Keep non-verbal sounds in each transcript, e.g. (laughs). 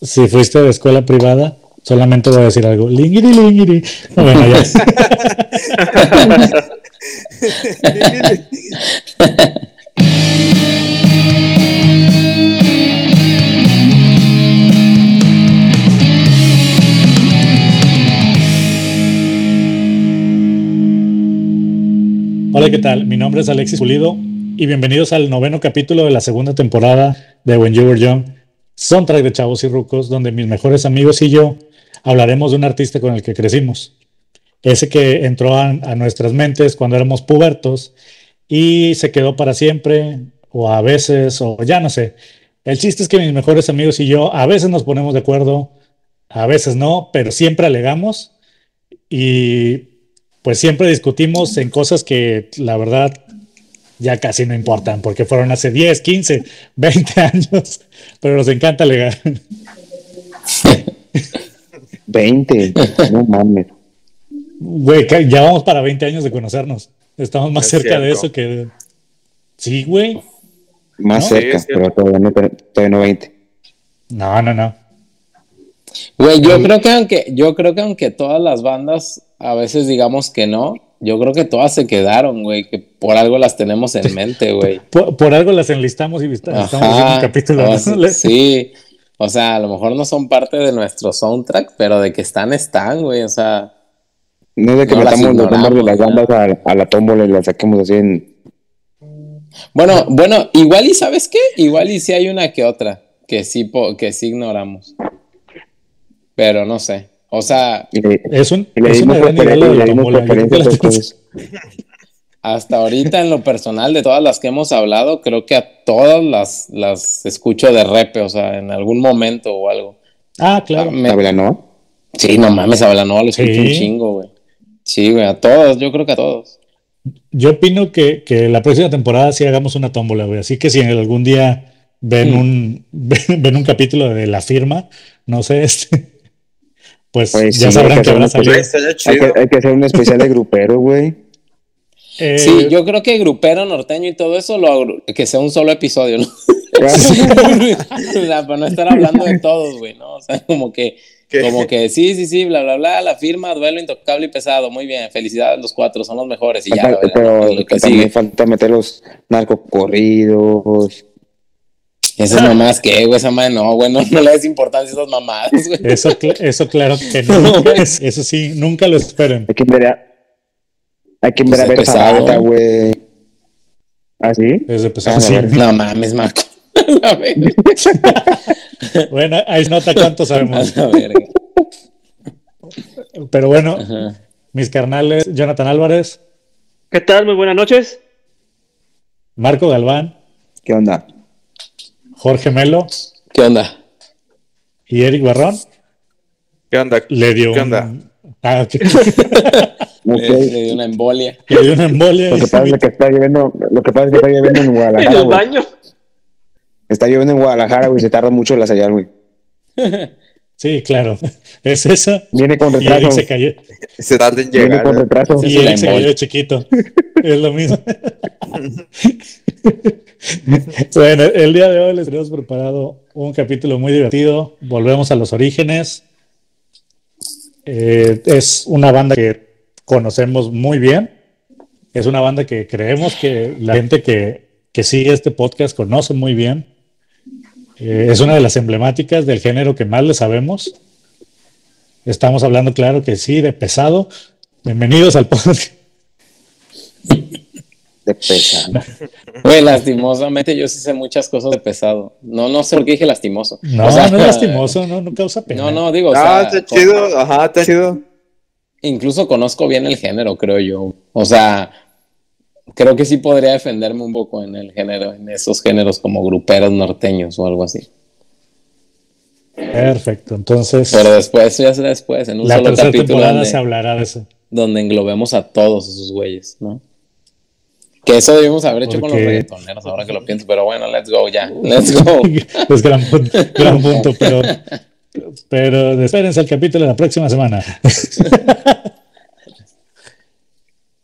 si fuiste de escuela privada, solamente voy a decir algo. Lingiri, lingiri. bueno, ya. (laughs) Hola, ¿qué tal? Mi nombre es Alexis Pulido y bienvenidos al noveno capítulo de la segunda temporada de When You Were Young, soundtrack de Chavos y Rucos, donde mis mejores amigos y yo hablaremos de un artista con el que crecimos. Ese que entró a nuestras mentes cuando éramos pubertos y se quedó para siempre, o a veces, o ya no sé. El chiste es que mis mejores amigos y yo a veces nos ponemos de acuerdo, a veces no, pero siempre alegamos y pues siempre discutimos en cosas que la verdad ya casi no importan, porque fueron hace 10, 15, 20 años, pero nos encanta alegar. 20, (laughs) no mames. Güey, ya vamos para 20 años de conocernos. Estamos más cerca de eso que... Sí, güey. Más cerca, pero todavía no, todavía no 20. No, no, no. Güey, yo creo que aunque, yo creo que aunque todas las bandas a veces digamos que no, yo creo que todas se quedaron, güey, que por algo las tenemos en mente, güey. (laughs) por, algo las enlistamos y estamos en un capítulo. sí, o sea, a lo mejor no son parte de nuestro soundtrack, pero de que están, están, güey, o sea. No es de que metamos los nombres de las bandas a, la tómbola y las saquemos así en. Bueno, bueno, igual y sabes qué, igual y si hay una que otra que sí, que sí ignoramos. Pero no sé. O sea, es un, es una gran Hasta ahorita, en lo personal, de todas las que hemos hablado, creo que a todas las, las escucho de repe, o sea, en algún momento o algo. Ah, claro. Ah, no? Sí, no mames, no, lo escucho un chingo, güey. Sí, güey, a todos, yo creo que a todos. Yo opino que, que la próxima temporada sí hagamos una tómbola, güey. Así que si algún día ven, mm. un, (laughs) ven un capítulo de la firma, no sé, este pues, pues, ya sabrán que, van a salir. Hay que, hacer un especial de grupero, güey. (laughs) Eh, sí, yo creo que grupero, norteño y todo eso, lo, que sea un solo episodio, ¿no? (laughs) para no estar hablando de todos, güey, ¿no? O sea, como que, como que sí, sí, sí, bla, bla, bla, la firma, duelo intocable y pesado, muy bien, felicidades los cuatro, son los mejores y ya. Pero, lo que también falta meter los narcocorridos, esas mamás, ¿qué, güey? Esa madre no, güey, no, le des importancia a esas mamadas, güey. Eso, eso claro que no. (laughs) eso sí, nunca lo esperen. Hay que ver a, hay que ver a ver esa güey. ¿Ah, sí? Es de pesado. sí. No mames, Marco. (laughs) (laughs) bueno, ahí nota cuánto sabemos. Pero bueno, mis carnales, Jonathan Álvarez. ¿Qué tal? Muy buenas noches. Marco Galván. ¿Qué onda? Jorge Melo. ¿Qué onda? Y Eric Barrón. ¿Qué onda? Le dio ¿Qué onda? Ah, (laughs) (laughs) le, dio una embolia. Le dio una embolia. Lo que pasa es que está lloviendo, lo que pasa es que está lloviendo en Guadalajara. (laughs) ¿En el baño? Está lloviendo en Guadalajara, güey, se tarda mucho la señal, güey. Sí, claro. (laughs) Es eso. Viene con retraso. Y Eric se cayó. Se tarda en llegar. Viene con retraso. Y Eric se cayó chiquito. (laughs) es lo mismo. (laughs) bueno, el día de hoy les tenemos preparado un capítulo muy divertido. Volvemos a los orígenes. Eh, es una banda que conocemos muy bien. Es una banda que creemos que la gente que, sigue este podcast conoce muy bien. Eh, es una de las emblemáticas del género que más le sabemos. Estamos hablando, claro que sí, de pesado. Bienvenidos al podcast de pesado. (laughs) Güey, lastimosamente yo sí sé muchas cosas de pesado. No, no sé por qué dije lastimoso. No, no es lastimoso, no, no causa pena. No, no, digo. Ah, está chido, ajá, está chido. Incluso conozco bien el género, creo yo. O sea, creo que sí podría defenderme un poco en el género, en esos géneros como gruperos norteños o algo así. Perfecto, entonces. Pero después, eso ya será después, en un la solo capítulo. se hablará de eso. Donde englobemos a todos esos güeyes, ¿no? Que eso debimos haber hecho con los reggaetoneros, ahora que lo pienso, pero bueno, let's go ya, let's go. (laughs) es gran, gran punto, pero, pero espérense el capítulo de la próxima semana. (laughs)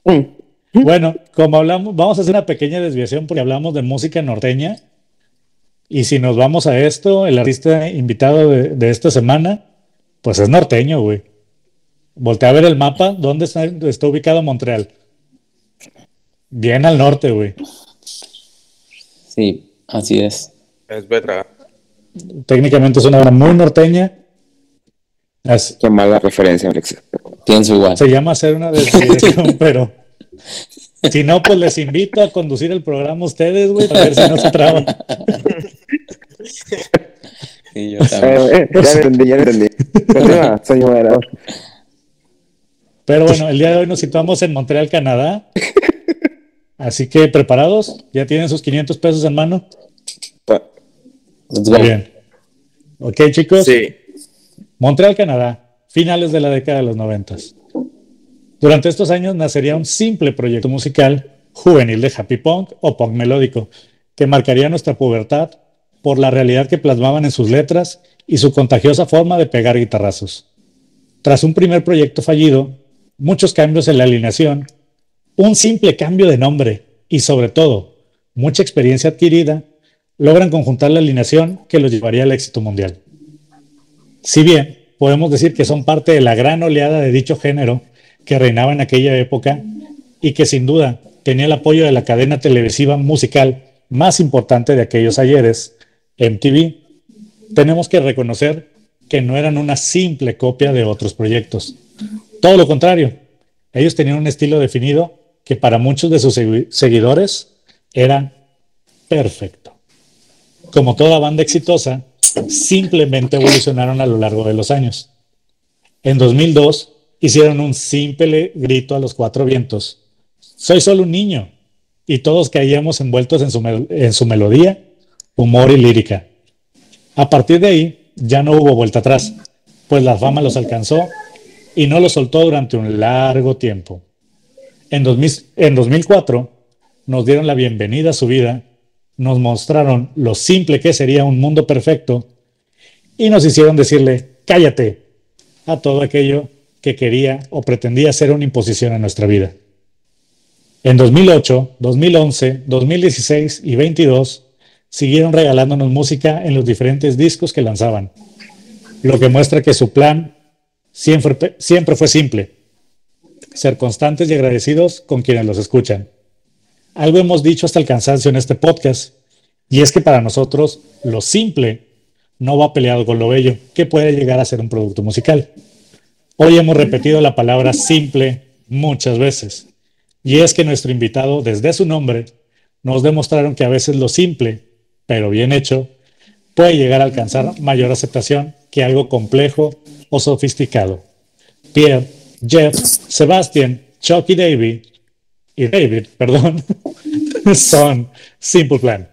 (laughs) bueno, como hablamos, vamos a hacer una pequeña desviación porque hablamos de música norteña Y si nos vamos a esto, el artista invitado de, de esta semana, pues es norteño, güey. Voltea a ver el mapa, ¿dónde está, está ubicado Montreal? Bien al norte, güey. Sí, así es. Es verdad. Técnicamente es una obra muy norteña. Es- Qué mala referencia, Alex. Pienso igual. se llama hacer una desviación, (laughs) pero si no, pues les invito a conducir el programa ustedes, güey, a ver si no se traban. Sí, yo también. Eh, eh, ya entendí, ya entendí. Moderador. (laughs) Pero bueno, el día de hoy nos situamos en Montreal, Canadá. Así que preparados, ya tienen sus 500 pesos en mano. Muy bien. Ok, chicos. Sí. Montreal, Canadá, finales de la década de los 90. Durante estos años nacería un simple proyecto musical juvenil de happy punk o punk melódico, que marcaría nuestra pubertad por la realidad que plasmaban en sus letras y su contagiosa forma de pegar guitarrazos. Tras un primer proyecto fallido, muchos cambios en la alineación, un simple cambio de nombre y sobre todo mucha experiencia adquirida, logran conjuntar la alineación que los llevaría al éxito mundial. Si bien podemos decir que son parte de la gran oleada de dicho género que reinaba en aquella época y que sin duda tenía el apoyo de la cadena televisiva musical más importante de aquellos ayeres, MTV, tenemos que reconocer que no eran una simple copia de otros proyectos. Todo lo contrario, ellos tenían un estilo definido que para muchos de sus segui- seguidores era perfecto. Como toda banda exitosa, simplemente evolucionaron a lo largo de los años. En 2002 hicieron un simple grito a los cuatro vientos. Soy solo un niño. Y todos caíamos envueltos en su, melodía, humor y lírica. A partir de ahí ya no hubo vuelta atrás, pues la fama los alcanzó y no los soltó durante un largo tiempo. En, 2000 en 2004 nos dieron la bienvenida a su vida, nos mostraron lo simple que sería un mundo perfecto y nos hicieron decirle, cállate, a todo aquello que quería o pretendía ser una imposición en nuestra vida. En 2008, 2011, 2016 y 22 siguieron regalándonos música en los diferentes discos que lanzaban, lo que muestra que su plan siempre, siempre fue simple, ser constantes y agradecidos con quienes los escuchan. Algo hemos dicho hasta el cansancio en este podcast, y es que para nosotros lo simple no va peleado con lo bello, que puede llegar a ser un producto musical. Hoy hemos repetido la palabra simple muchas veces, y es que nuestro invitado, desde su nombre, nos demostraron que a veces lo simple, pero bien hecho, puede llegar a alcanzar mayor aceptación que algo complejo o sofisticado. Pierre, Jeff, Sebastian, Chuck y David, y David, perdón, (laughs) son Simple Plan.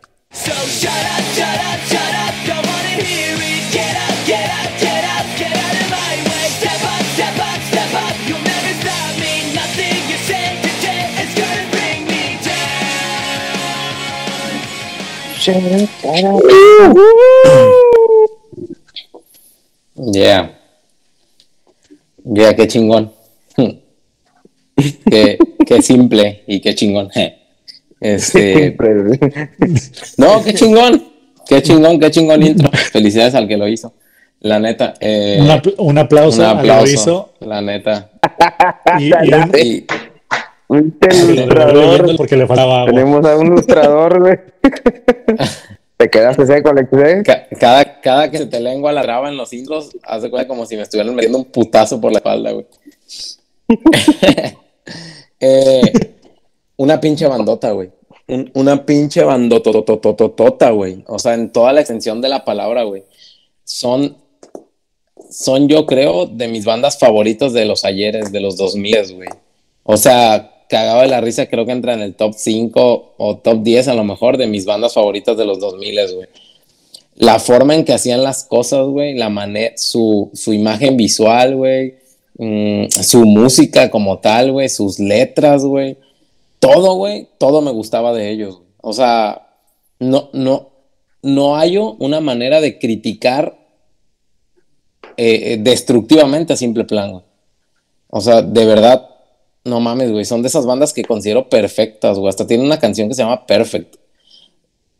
Yeah. Yeah, qué chingón. (laughs) qué, qué simple y qué chingón. Este, no, qué chingón. Qué chingón, qué chingón intro. Felicidades al que lo hizo. La neta. eh, Un, apl- un aplauso, un aplauso. lo hizo La neta. y, y un- Y Un ilustrador. porque le faltaba agua. Tenemos a un ilustrador, güey. (laughs) Te quedaste seco, Alex, ¿eh? ca- cada, cada que se te lengua la traba en los intros, hace cuenta como si me estuvieran metiendo un putazo por la espalda, güey. (laughs) Eh, una pinche bandota, güey. Un- una pinche bandototototota, güey. O sea, en toda la extensión de la palabra, güey. Son, son, yo creo, de mis bandas favoritas de los ayeres, de los 2000, güey. O sea, cagado de la risa, creo que entra en el top 5 o top 10 a lo mejor de mis bandas favoritas de los 2000, güey. La forma en que hacían las cosas, güey, la manera, su, su imagen visual, güey, mm, su música como tal, güey, sus letras, güey, todo, güey, todo me gustaba de ellos. O sea, no, no, no hay una manera de criticar eh, eh, destructivamente a simple plan, güey. O sea, de verdad, no mames, güey, son de esas bandas que considero perfectas, güey. Hasta tiene una canción que se llama Perfect.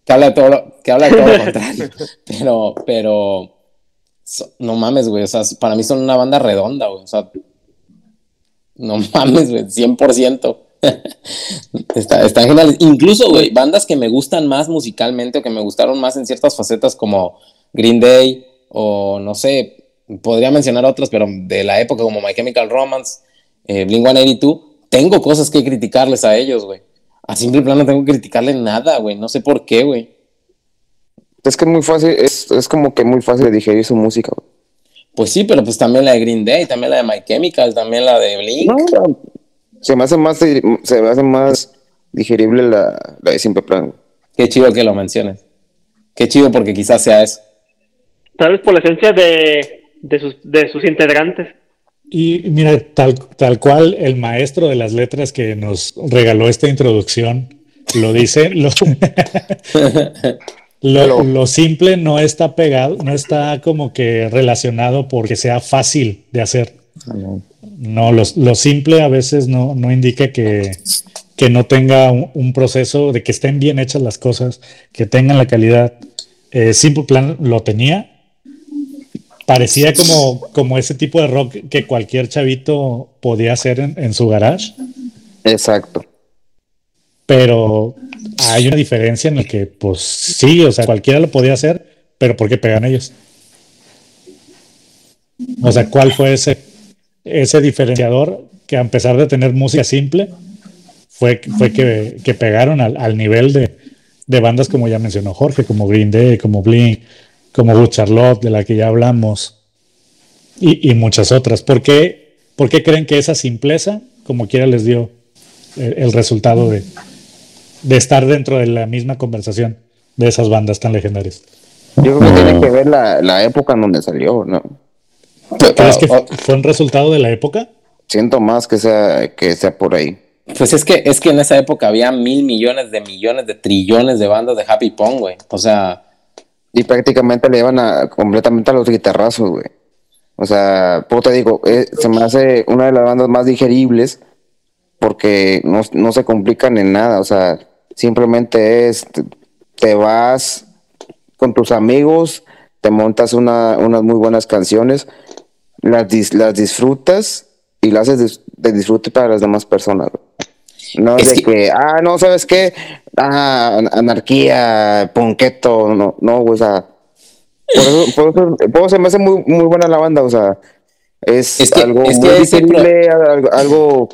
que habla de todo lo, que habla de todo lo (laughs) contrario. Pero, pero, so- no mames, güey. O sea, para mí son una banda redonda, güey. O sea, no (laughs) mames, güey, 100%. (laughs) Está, están geniales. Incluso, güey, bandas que me gustan más musicalmente o que me gustaron más en ciertas facetas como Green Day o no sé, podría mencionar otras, pero de la época como My Chemical Romance, eh, Blink 182, tengo cosas que criticarles a ellos, güey. A simple plano no tengo que criticarle nada, güey. No sé por qué, güey. Es que es muy fácil, es, es como que muy fácil de digerir su música. güey. Pues sí, pero pues también la de Green Day, también la de My Chemical, también la de Blink. No, se me hace más, se me hace más digerible la, la de Simple Plan. Qué chido que lo menciones. Qué chido porque quizás sea eso. Tal vez por la esencia de, de, sus, de sus integrantes. Y mira, tal, tal cual el maestro de las letras que nos regaló esta introducción lo dice, lo, (laughs) lo, lo simple no está pegado, no está como que relacionado porque sea fácil de hacer. No, lo, lo simple a veces no, no indica que, que no tenga un, un proceso, de que estén bien hechas las cosas, que tengan la calidad. Eh, Simple Plan lo tenía. Parecía como, como ese tipo de rock que cualquier chavito podía hacer en, en su garage, Exacto. pero hay una diferencia en la que, pues sí, o sea, cualquiera lo podía hacer, pero ¿por qué pegan ellos? O sea, ¿cuál fue ese, ese diferenciador que a pesar de tener música simple, fue, fue que, que pegaron al, al nivel de, de bandas como ya mencionó Jorge, como Green Day, como Blink, como Good Charlotte, de la que ya hablamos, y, y muchas otras. ¿Por qué, por qué creen que esa simpleza, como quiera, les dio el, el resultado de, de estar dentro de la misma conversación de esas bandas tan legendarias? Yo creo que tiene que ver la, la época en donde salió, ¿no? ¿Crees que fue un resultado de la época? Siento más que sea, que sea por ahí. Pues es que, es que en esa época había mil millones de millones de trillones de bandas de Happy Pong, güey. O sea, Y prácticamente le llevan a, completamente a los guitarrazos, güey. O sea, te digo, eh, se me hace una de las bandas más digeribles porque no, no se complican en nada. O sea, simplemente es, te, vas con tus amigos, te montas una, unas muy buenas canciones, las, dis- las disfrutas y las haces de disfrute para las demás personas. güey. No es, Es de que- que, ah, no, ¿sabes qué? Ah, an- anarquía, ponqueto, no, no, o sea, por eso, por eso, por eso se me hace muy, muy buena la banda, o sea, es, Es que- algo es que muy digerible, algo, algo-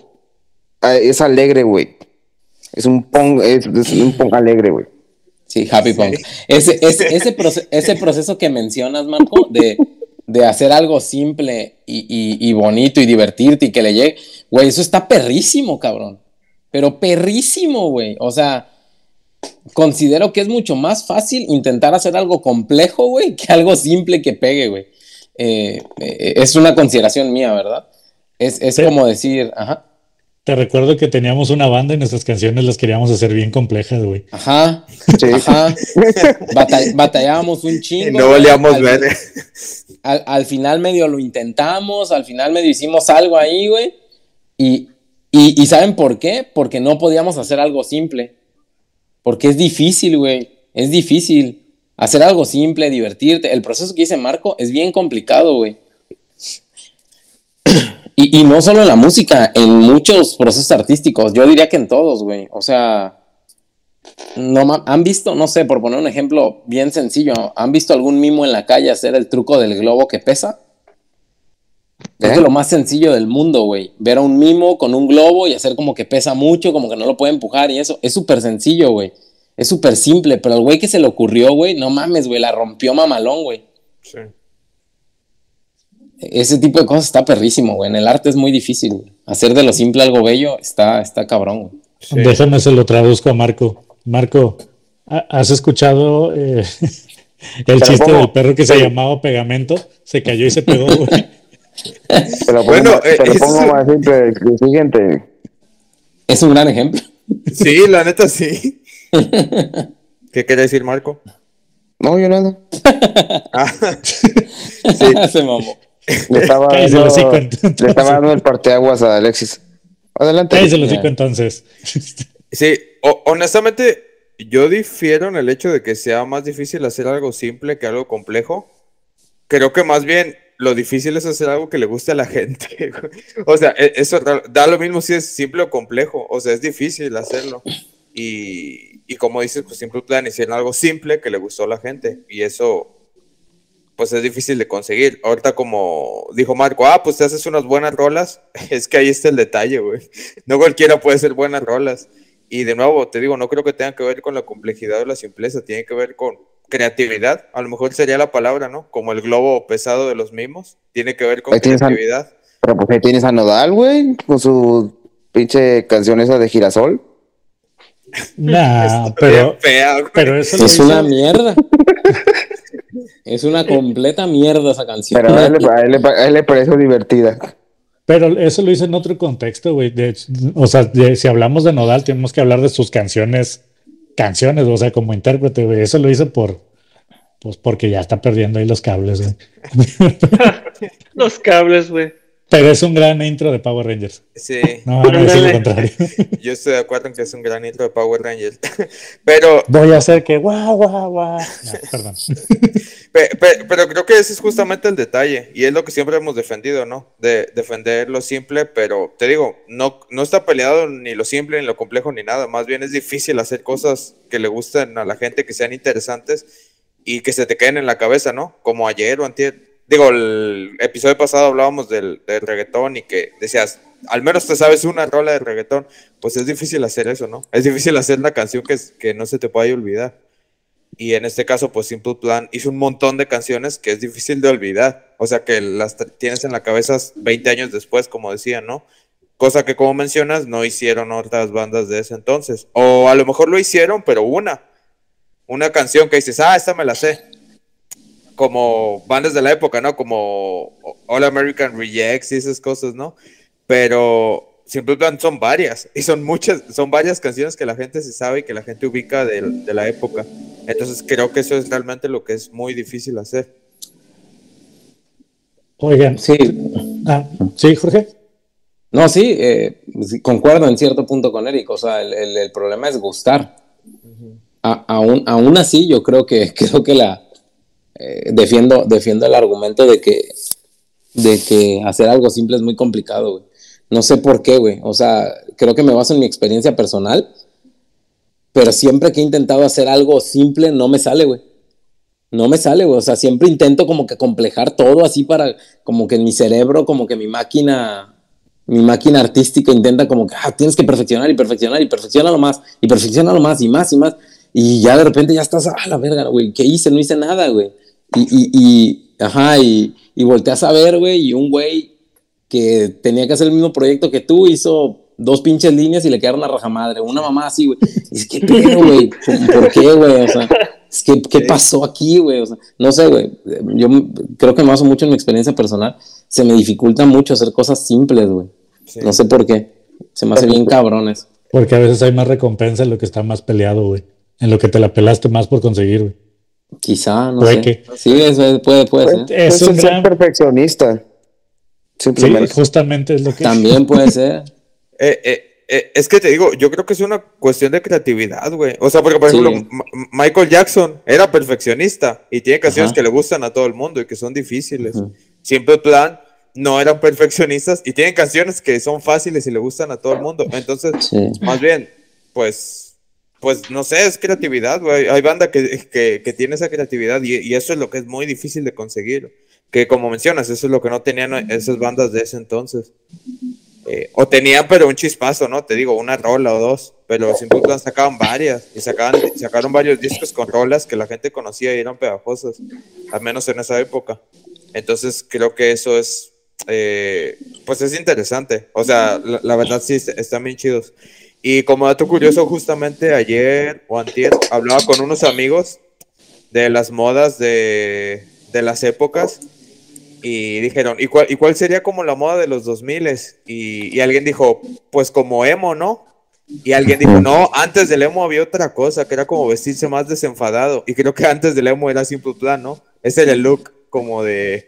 ah, es alegre, güey. Es un punk, es, es un punk alegre, güey. Sí, Happy Punk. Ese, ese, ese, proce- ese proceso que mencionas, Marco, de, de hacer algo simple y, y- y bonito y divertirte y que le llegue, güey, eso está perrísimo, cabrón. Pero perrísimo, güey. O sea, considero que es mucho más fácil intentar hacer algo complejo, güey, que algo simple que pegue, güey. Eh, eh, es una consideración mía, ¿verdad? Es, es Sí. como decir, ajá, Te recuerdo que teníamos una banda y nuestras canciones las queríamos hacer bien complejas, güey. ajá, Sí. ajá. Bata- batallábamos un chingo. Y no al- ver. al, al final medio lo intentamos, al final medio hicimos algo ahí, güey. Y, y, ¿saben por qué? Porque no podíamos hacer algo simple. Porque es difícil, güey. Es difícil. Hacer algo simple, divertirte. El proceso que dice Marco es bien complicado, güey. Y, no solo en la música, en muchos procesos artísticos. Yo diría que en todos, güey. O sea, no han visto, no sé, por poner un ejemplo bien sencillo, ¿han visto algún mimo en la calle hacer el truco del globo que pesa? Es ¿Eh? lo más sencillo del mundo, güey. Ver a un mimo con un globo y hacer como que pesa mucho, como que no lo puede empujar y eso. Es súper sencillo, güey. Es súper simple, pero el güey que se le ocurrió, güey, no mames, güey, la rompió mamalón, güey. Sí. Ese tipo de cosas está perrísimo, güey. En el arte es muy difícil, güey. Hacer de lo simple algo bello está, está cabrón, güey. Sí. Déjame se lo traduzco a Marco. Marco, ¿ha- ¿has escuchado eh, (laughs) el Pero chiste ¿cómo? del perro que se llamaba Pegamento? Se cayó y se pegó, güey. (laughs) Te lo pongo, Bueno, te lo eh, pongo más simple que el siguiente. Es un gran ejemplo. Sí, la neta sí. (laughs) ¿Qué quiere decir Marco? No, yo nada. Ah, (laughs) se mamó. Le estaba, Cállese el dando, hocico, le estaba dando el parteaguas a Alexis. Adelante. Ahí se lo Ya. digo entonces. sí, o- honestamente, yo difiero en el hecho de que sea más difícil hacer algo simple que algo complejo. Creo que más bien lo difícil es hacer algo que le guste a la (laughs) gente. o sea, e- eso da- lo mismo si es simple o complejo. O sea, es difícil hacerlo. Y, y como dices, pues Simple Plan hicieron algo simple que le gustó a la gente. Y eso, pues es difícil de conseguir. Ahorita como dijo Marco, ah, pues te haces unas buenas rolas. (laughs) Es que ahí está el detalle, güey. No cualquiera puede hacer buenas rolas. Y de nuevo, te digo, no creo que tenga que ver con la complejidad o la simpleza, tiene que ver con creatividad. A lo mejor sería la palabra, ¿no? Como el globo pesado de los mimos. Tiene que ver con Ahí tienes a- creatividad. Pero pues ahí tienes a Nodal, güey, con su pinche canción esa de girasol. (laughs) Nah, pero, fea, pero eso Es hizo- una mierda. (laughs) es una completa mierda esa canción. Pero a él, le- a él a él le parece divertida. Pero eso lo hice en otro contexto, güey. O sea, de- si hablamos de Nodal, tenemos que hablar de sus canciones, canciones, o sea, como intérprete, güey. Eso lo hice por, pues porque ya está perdiendo ahí los cables, güey. (laughs) Los cables, güey. Pero es un gran intro de Power Rangers. Sí. No, a decir lo contrario. (laughs) Yo estoy de acuerdo en que es un gran intro de Power Rangers. (laughs) Pero, Voy a hacer que guau, guau, guau. No, perdón. (laughs) pe- pe- pero creo que ese es justamente el detalle. Y es lo que siempre hemos defendido, ¿no? De defender lo simple, pero te digo, no, no está peleado ni lo simple, ni lo complejo, ni nada. Más bien es difícil hacer cosas que le gusten a la gente, que sean interesantes y que se te queden en la cabeza, ¿no? Como ayer o antier. Digo, el episodio pasado hablábamos del, del reggaetón y que decías, al menos te sabes una rola de reggaetón. Pues es difícil hacer eso, ¿no? Es difícil hacer una canción que, que no se te pueda olvidar. Y en este caso, pues Simple Plan hizo un montón de canciones que es difícil de olvidar. O sea, que las tienes en la cabeza 20 años después, como decía, ¿no? Cosa que, como mencionas, no hicieron otras bandas de ese entonces. O a lo mejor lo hicieron, pero una. Una canción que dices, ah, esta me la sé. Como bandas de la época, ¿no? Como All American Rejects y esas cosas, ¿no? Pero Simple Plan son varias. Y son muchas, son varias canciones que la gente se sabe y que la gente ubica de, la época. Entonces creo que eso es realmente lo que es muy difícil hacer. Oigan, Sí, ah, sí, Jorge. no, sí, eh, sí, concuerdo en cierto punto con Eric. O sea, el, el- el problema es gustar. A- aún, aún así, yo creo que, (laughs) creo que la eh, defiendo, defiendo el argumento de que, de que hacer algo simple es muy complicado, güey. No sé por qué, güey. O sea, creo que me baso en mi experiencia personal, pero siempre que he intentado hacer algo simple no me sale, güey. No me sale, güey. O sea, siempre intento como que complejar todo así para, como que mi cerebro, como que mi máquina, mi máquina artística intenta como que, ah, tienes que perfeccionar y perfeccionar y perfeccionalo más y perfeccionalo más y más y más. Y ya de repente ya estás, ah, la verga, güey, ¿qué hice? No hice nada, güey. Y, y, y, ajá, y, y volteas a ver, güey, y un güey que tenía que hacer el mismo proyecto que tú hizo dos pinches líneas y le quedaron a raja madre. Una mamá así, güey. Y es que, (laughs) güey? ¿Por qué, güey? O sea, es que, ¿qué pasó aquí, güey? O sea, no sé, güey. Yo creo que me baso mucho en mi experiencia personal. Se me dificulta mucho hacer cosas simples, güey. Sí. No sé por qué. Se me hace bien cabrones. Porque a veces hay más recompensa en lo que está más peleado, güey. En lo que te la pelaste más por conseguir, güey. Quizá, no Puede sé. que- Sí, eso puede, puede Pues, ser. Es pues, un ser gran- perfeccionista. Sí, Simplemente. justamente es lo que. También puede ser. (laughs) Eh, eh, eh, es que te digo, yo creo que es una cuestión de creatividad, güey. O sea, porque por Sí. ejemplo, Michael Jackson era perfeccionista y tiene canciones Ajá. que le gustan a todo el mundo y que son difíciles. Simple Plan no eran perfeccionistas y tienen canciones que son fáciles y le gustan a todo el mundo. Entonces, Sí. más bien, pues, pues no sé, es creatividad, güey. Hay banda que, que, que tiene esa creatividad y, y eso es lo que es muy difícil de conseguir. Que como mencionas, eso es lo que no tenían esas bandas de ese entonces. Eh, o tenían, pero un chispazo, ¿no? Te digo, una rola o dos. Pero Simple Plan sacaban varias y sacaban, sacaron varios discos con rolas que la gente conocía y eran pegajosas, al menos en esa época. Entonces creo que eso es, eh, pues es interesante. O sea, la, la verdad sí est- están bien chidos. Y como dato curioso, justamente ayer o antier hablaba con unos amigos de las modas de, de las épocas y dijeron, ¿y cuál, ¿y cuál sería como la moda de los 2000? Y, y alguien dijo, pues como emo, ¿no? Y alguien dijo, no, antes del emo había otra cosa, que era como vestirse más desenfadado. Y creo que antes del emo era Simple Plan, ¿no? Ese era el look como de,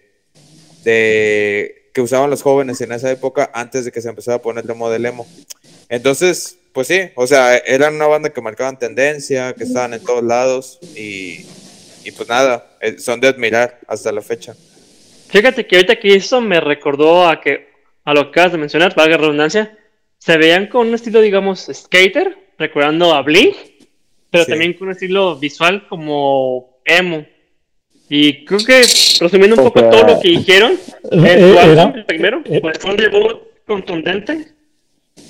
de que usaban los jóvenes en esa época antes de que se empezara a poner de moda el emo. Entonces, pues sí, o sea, eran una banda que marcaban tendencia, que estaban en todos lados y, y pues nada, eh, son de admirar hasta la fecha. Fíjate que ahorita que eso me recordó a que a lo que acabas de mencionar, valga la redundancia, se veían con un estilo, digamos, skater, recordando a Blink, pero Sí. también con un estilo visual como emo. Y creo que, resumiendo un O poco sea, todo lo que dijeron, Eh, en su era- álbum, el primero, eh. pues fue un debut contundente.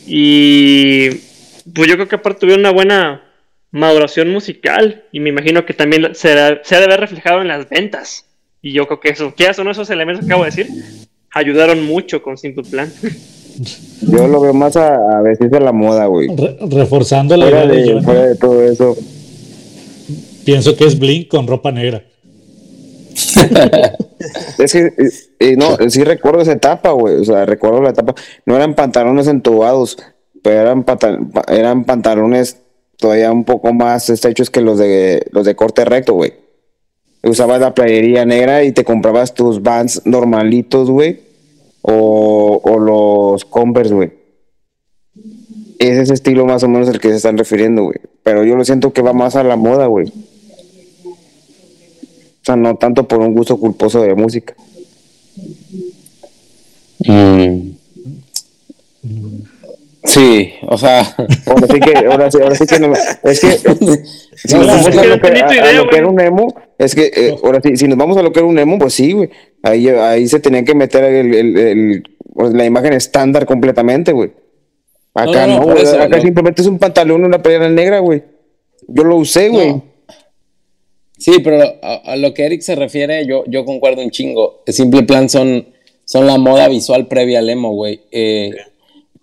Y pues yo creo que aparte tuvieron una buena maduración musical. Y me imagino que también se, se ha de ver reflejado en las ventas. Y yo creo que eso, ¿qué son esos elementos que acabo de decir? Ayudaron mucho con Simple Plan. (laughs) Yo lo veo más a, a vestirse a la moda, güey. Re- reforzando la Fuera idea de de, fuera de todo eso. pienso que es Blink con ropa negra. (laughs) Es que, eh, eh, no, sí recuerdo esa etapa, güey. O sea, recuerdo la etapa. No eran pantalones entubados, eran, pantalones todavía un poco más estrechos que los de los de corte recto, güey. Usabas la playería negra y te comprabas tus Vans normalitos, güey. O, o los Converse, güey. Es ese estilo más o menos el que se están refiriendo, güey. Pero yo lo siento que va más a la moda, güey. O sea, no tanto por un gusto culposo de música. Mm. Sí, o sea, (laughs) Ahora sí que, ahora sí, ahora sí que no me- es que (laughs) si No, nos vamos a lo que, era un emo, es que eh, ahora sí, si nos vamos a lo que era un emo, pues sí, güey. Ahí, ahí se tenía que meter el, el- el- pues, la imagen estándar completamente, güey. Acá No, güey. eso, Acá no. simplemente es un pantalón y una playera negra, güey. Yo lo usé, güey. Sí, pero a, a lo que Eric se refiere, yo, yo concuerdo un chingo. El simple plan son, son la moda visual previa al emo, güey. Eh,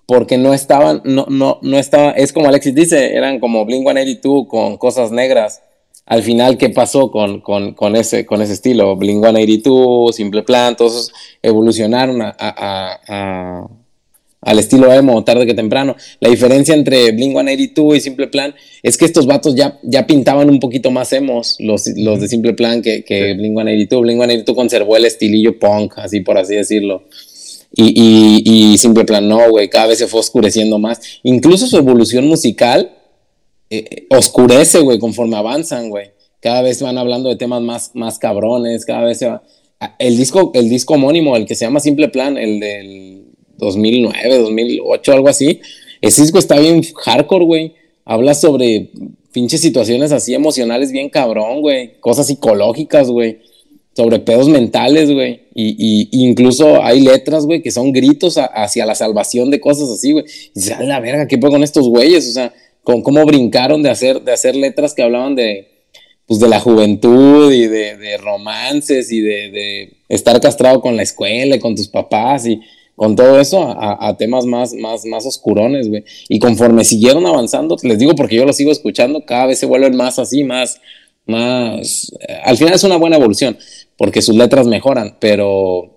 porque no estaban, no, no, no estaba, es como Alexis dice, eran como Blink 182 con cosas negras. Al final, ¿qué pasó con, con, con ese, con ese estilo? Blink 182, Simple Plan, todos evolucionaron a, a- a- a- al estilo emo tarde que temprano. La diferencia entre Blink 182 y Simple Plan es que estos vatos ya, ya pintaban un poquito más emos, los, los de Simple Plan, que, que Blink 182. Blink 182 conservó el estilillo punk, así por así decirlo. Y, y, y Simple Plan no, güey, cada vez se fue oscureciendo más. Incluso su evolución musical eh, eh, oscurece, güey, conforme avanzan, güey. Cada vez van hablando de temas más, más cabrones, cada vez se va... Ah, El disco, el disco homónimo, el que se llama Simple Plan, el del 2009, 2008, algo así, ese disco está bien hardcore, güey. Habla sobre pinches situaciones así emocionales bien cabrón, güey. Cosas psicológicas, güey. Sobre pedos mentales, güey. Y, y- incluso hay letras, güey, que son gritos hacia la salvación de cosas así, güey. Y dices, a la verga, ¿qué pedo con estos güeyes? O sea, con cómo brincaron de hacer, de hacer letras que hablaban de, pues, de la juventud y de, de romances y de, de estar castrado con la escuela y con tus papás y con todo eso a, a temas más, más, más oscurones, güey. Y conforme siguieron avanzando, les digo porque yo lo sigo escuchando, cada vez se vuelven más así, más, más... Al final es una buena evolución, porque sus letras mejoran, pero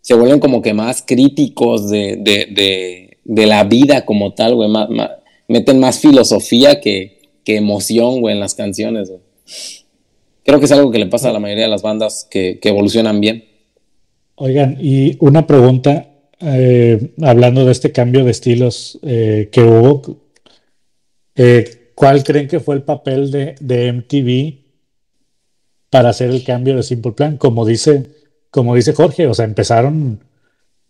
se vuelven como que más críticos de, de, de, la vida como tal, güey. Más- meten más filosofía que, que emoción, güey, en las canciones. Creo que es algo que le pasa a la mayoría de las bandas que, que evolucionan bien. Oigan, y una pregunta, eh, hablando de este cambio de estilos eh, que hubo, eh, ¿cuál creen que fue el papel de, de MTV para hacer el cambio de Simple Plan? Como dice, como dice Jorge, o sea, empezaron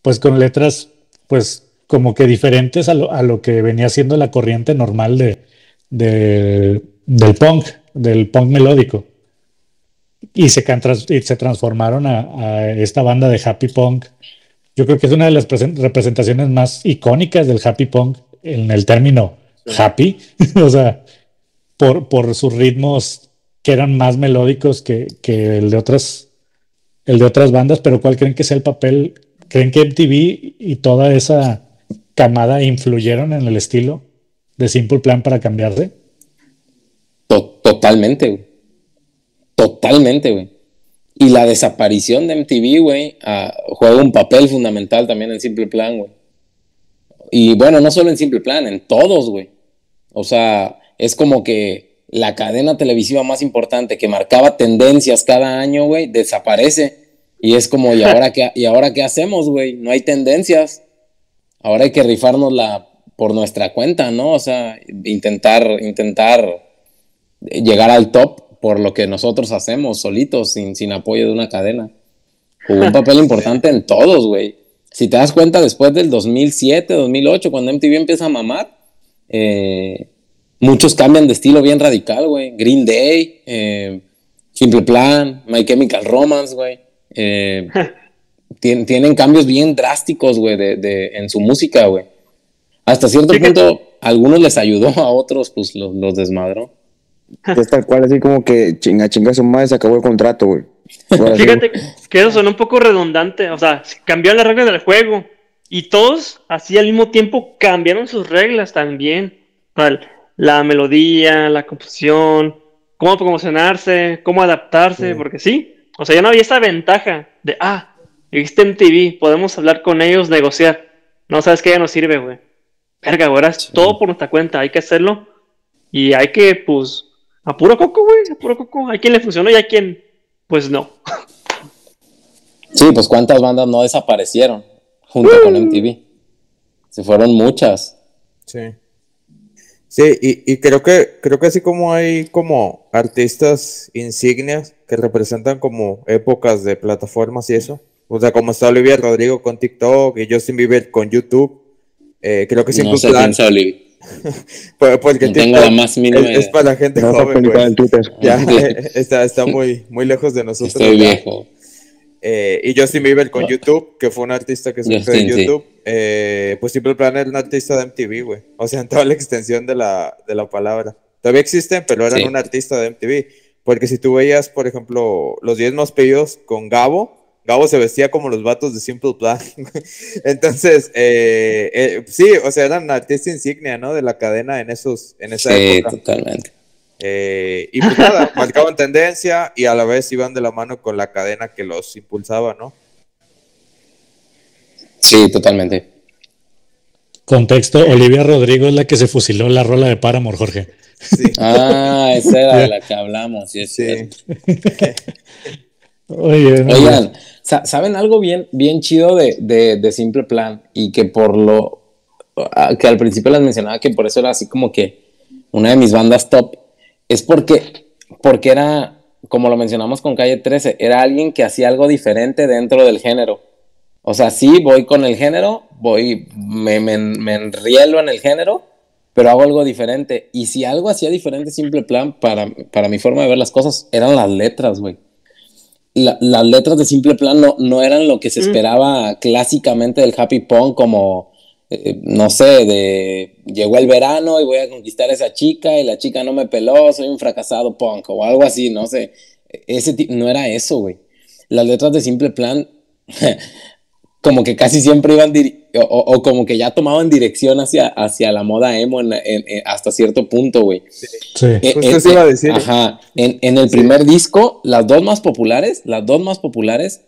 pues con letras pues como que diferentes a lo, a lo que venía siendo la corriente normal de, de- del punk, del punk melódico. Y se, y se transformaron a, a esta banda de happy punk. Yo creo que es una de las presen- representaciones más icónicas del happy punk en el término happy. (laughs) o sea, por, por sus ritmos que eran más melódicos que, que el de otras el de otras bandas, pero ¿cuál creen que sea el papel? ¿Creen que MTV y toda esa camada influyeron en el estilo de Simple Plan para cambiarse? To- totalmente, güey. Totalmente, güey. Y la desaparición de MTV, güey, ah, juega un papel fundamental también en Simple Plan, güey. Y bueno, no solo en Simple Plan, en todos, güey. O sea, es como que la cadena televisiva más importante que marcaba tendencias cada año, güey, desaparece. Y es como, ¿y ahora qué, ¿y ahora qué hacemos, güey? No hay tendencias. Ahora hay que rifarnos la por nuestra cuenta, ¿no? O sea, intentar, intentar llegar al top por lo que nosotros hacemos solitos, sin, sin apoyo de una cadena. Jugó un (laughs) papel importante en todos, güey. Si te das cuenta, después del 2007, 2008, cuando MTV empieza a mamar, eh, muchos cambian de estilo bien radical, güey. Green Day, eh, Simple Plan, My Chemical Romance, güey. Eh, (laughs) tien- tienen cambios bien drásticos, güey, de, de- en su música, güey. Hasta cierto punto, a algunos les ayudó, a otros, pues los, los desmadró. (laughs) Es tal cual, así como que chinga, chinga su madre, se acabó el contrato, güey. Fíjate que eso suena un poco redundante. O sea, cambió las reglas del juego. Y todos, así al mismo tiempo, cambiaron sus reglas también. O sea, la melodía, la composición, cómo promocionarse, cómo adaptarse. Porque sí, o sea, ya no había esa ventaja de, ah, existe MTV, podemos hablar con ellos, negociar. No sabes que ya no sirve, güey. Verga, güey, ahora es todo por nuestra cuenta, hay que hacerlo. Y hay que, pues, a puro coco, güey, a puro coco. Hay quien le funcionó y hay quien, pues no. (laughs) Sí, pues cuántas bandas no desaparecieron junto con MTV. Se fueron muchas. Sí. Sí, y, y creo que creo que así como hay como artistas insignias que representan como épocas de plataformas y eso. O sea, como está Olivia Rodrigo con TikTok y Justin Bieber con YouTube. eh, creo que No Simple sé Plan, Olivia. (laughs) pues- porque No tengo la más mínima es, para gente No está joven, güey. en Twitter. Ya, (laughs) (laughs) está, está muy, muy lejos de nosotros. Estoy ya. viejo. Eh, y Justin Bieber con YouTube, que fue un artista que surgió en Justin, sí. YouTube. eh, pues Simple Plan era un artista de MTV, güey. O sea, en toda la extensión de la, de la palabra. Todavía existen, pero eran Sí. un artista de MTV. Porque si tú veías, por ejemplo, los 10 más pedidos con Gabo, Gabo se vestía como los vatos de Simple Plan. (laughs) Entonces, eh, eh, sí, o sea, eran artistas insignia, ¿no? De la cadena en, esos, en esa Sí, época. totalmente. Eh, y pues nada, (laughs) marcaban tendencia y a la vez iban de la mano con la cadena que los impulsaba, ¿no? Sí, totalmente. Contexto, Olivia Rodrigo es la que se fusiló la rola de Paramore, Jorge. Sí. (laughs) Ah, esa era de la que hablamos. Sí, es Sí. cierto. (laughs) Oye, no, Oigan, sa- ¿saben algo bien, bien chido de, de, de Simple Plan? Y que por lo que al principio les mencionaba que por eso era así como que una de mis bandas top, es porque, porque era, como lo mencionamos con Calle 13, era alguien que hacía algo diferente dentro del género. O sea, sí, voy con el género, voy, me, me, me enrielo en el género, pero hago algo diferente. Y si algo hacía diferente Simple Plan, para, para mi forma de ver las cosas, eran las letras, güey la- las letras de Simple Plan no, no eran lo que se Mm. esperaba clásicamente del Happy Punk, como, eh, no sé, de llegó el verano y voy a conquistar a esa chica y la chica no me peló, soy un fracasado punk o algo así, no sé. Ese no era eso, güey. Las letras de Simple Plan, (laughs) como que casi siempre iban o, o- o como que ya tomaban dirección hacia, hacia la moda emo en- en- en- hasta cierto punto, güey. sí. Eh, iba a decir. Ajá. En, en el primer disco, las dos más populares, las dos más populares,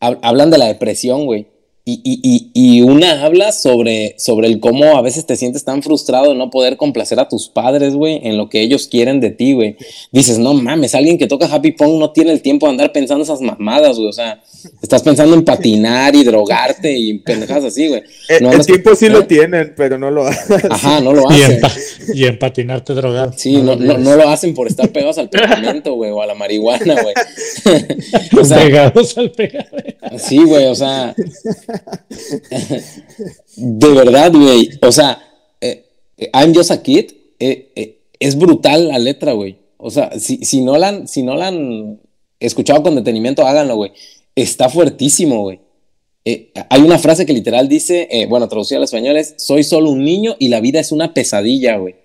hab- hablan de la depresión, güey. Y, y, y, una habla sobre, sobre el cómo a veces te sientes tan frustrado de no poder complacer a tus padres, güey, en lo que ellos quieren de ti, güey. Dices, no mames, alguien que toca Happy Punk no tiene el tiempo de andar pensando esas mamadas, güey. O sea, estás pensando en patinar y drogarte y pendejadas así, güey. El, No el tiempo sí ¿eh? lo tienen, pero no lo hacen. Ajá, no lo Y hacen. en, pa- y en patinarte drogado. Sí, no, no, no lo hacen por estar pegados al pegamento, güey, o a la marihuana, güey. (laughs) o sea, Pegados al pegadero. sí, güey, o sea. de verdad, güey. O sea, eh, eh, I'm Just a Kid eh, eh, es brutal la letra, güey. O sea, si, si, no la han, si no la han escuchado con detenimiento, háganlo, güey. Está fuertísimo, güey. Eh, hay una frase que literal dice, eh, bueno, traducida al español es, soy solo un niño y la vida es una pesadilla, güey.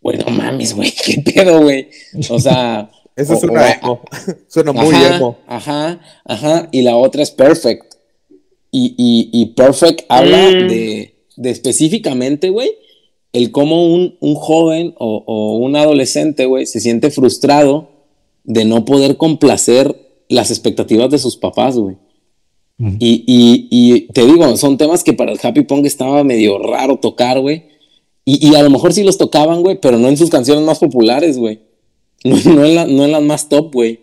Güey, no mames, güey, (laughs) qué pedo, güey. O sea... (laughs) Eso suena o- emo. (laughs) Suena muy emo. Ajá, ajá. Y la otra es Perfect. Y, y, y Perfect habla Mm. de, de específicamente, güey, el cómo un, un joven o, o un adolescente, güey, se siente frustrado de no poder complacer las expectativas de sus papás, güey. Y, y, y te digo, son temas que para el Happy Punk estaba medio raro tocar, güey. Y, y a lo mejor sí los tocaban, güey, pero no en sus canciones más populares, güey. No, no, en la- no en las más top, güey.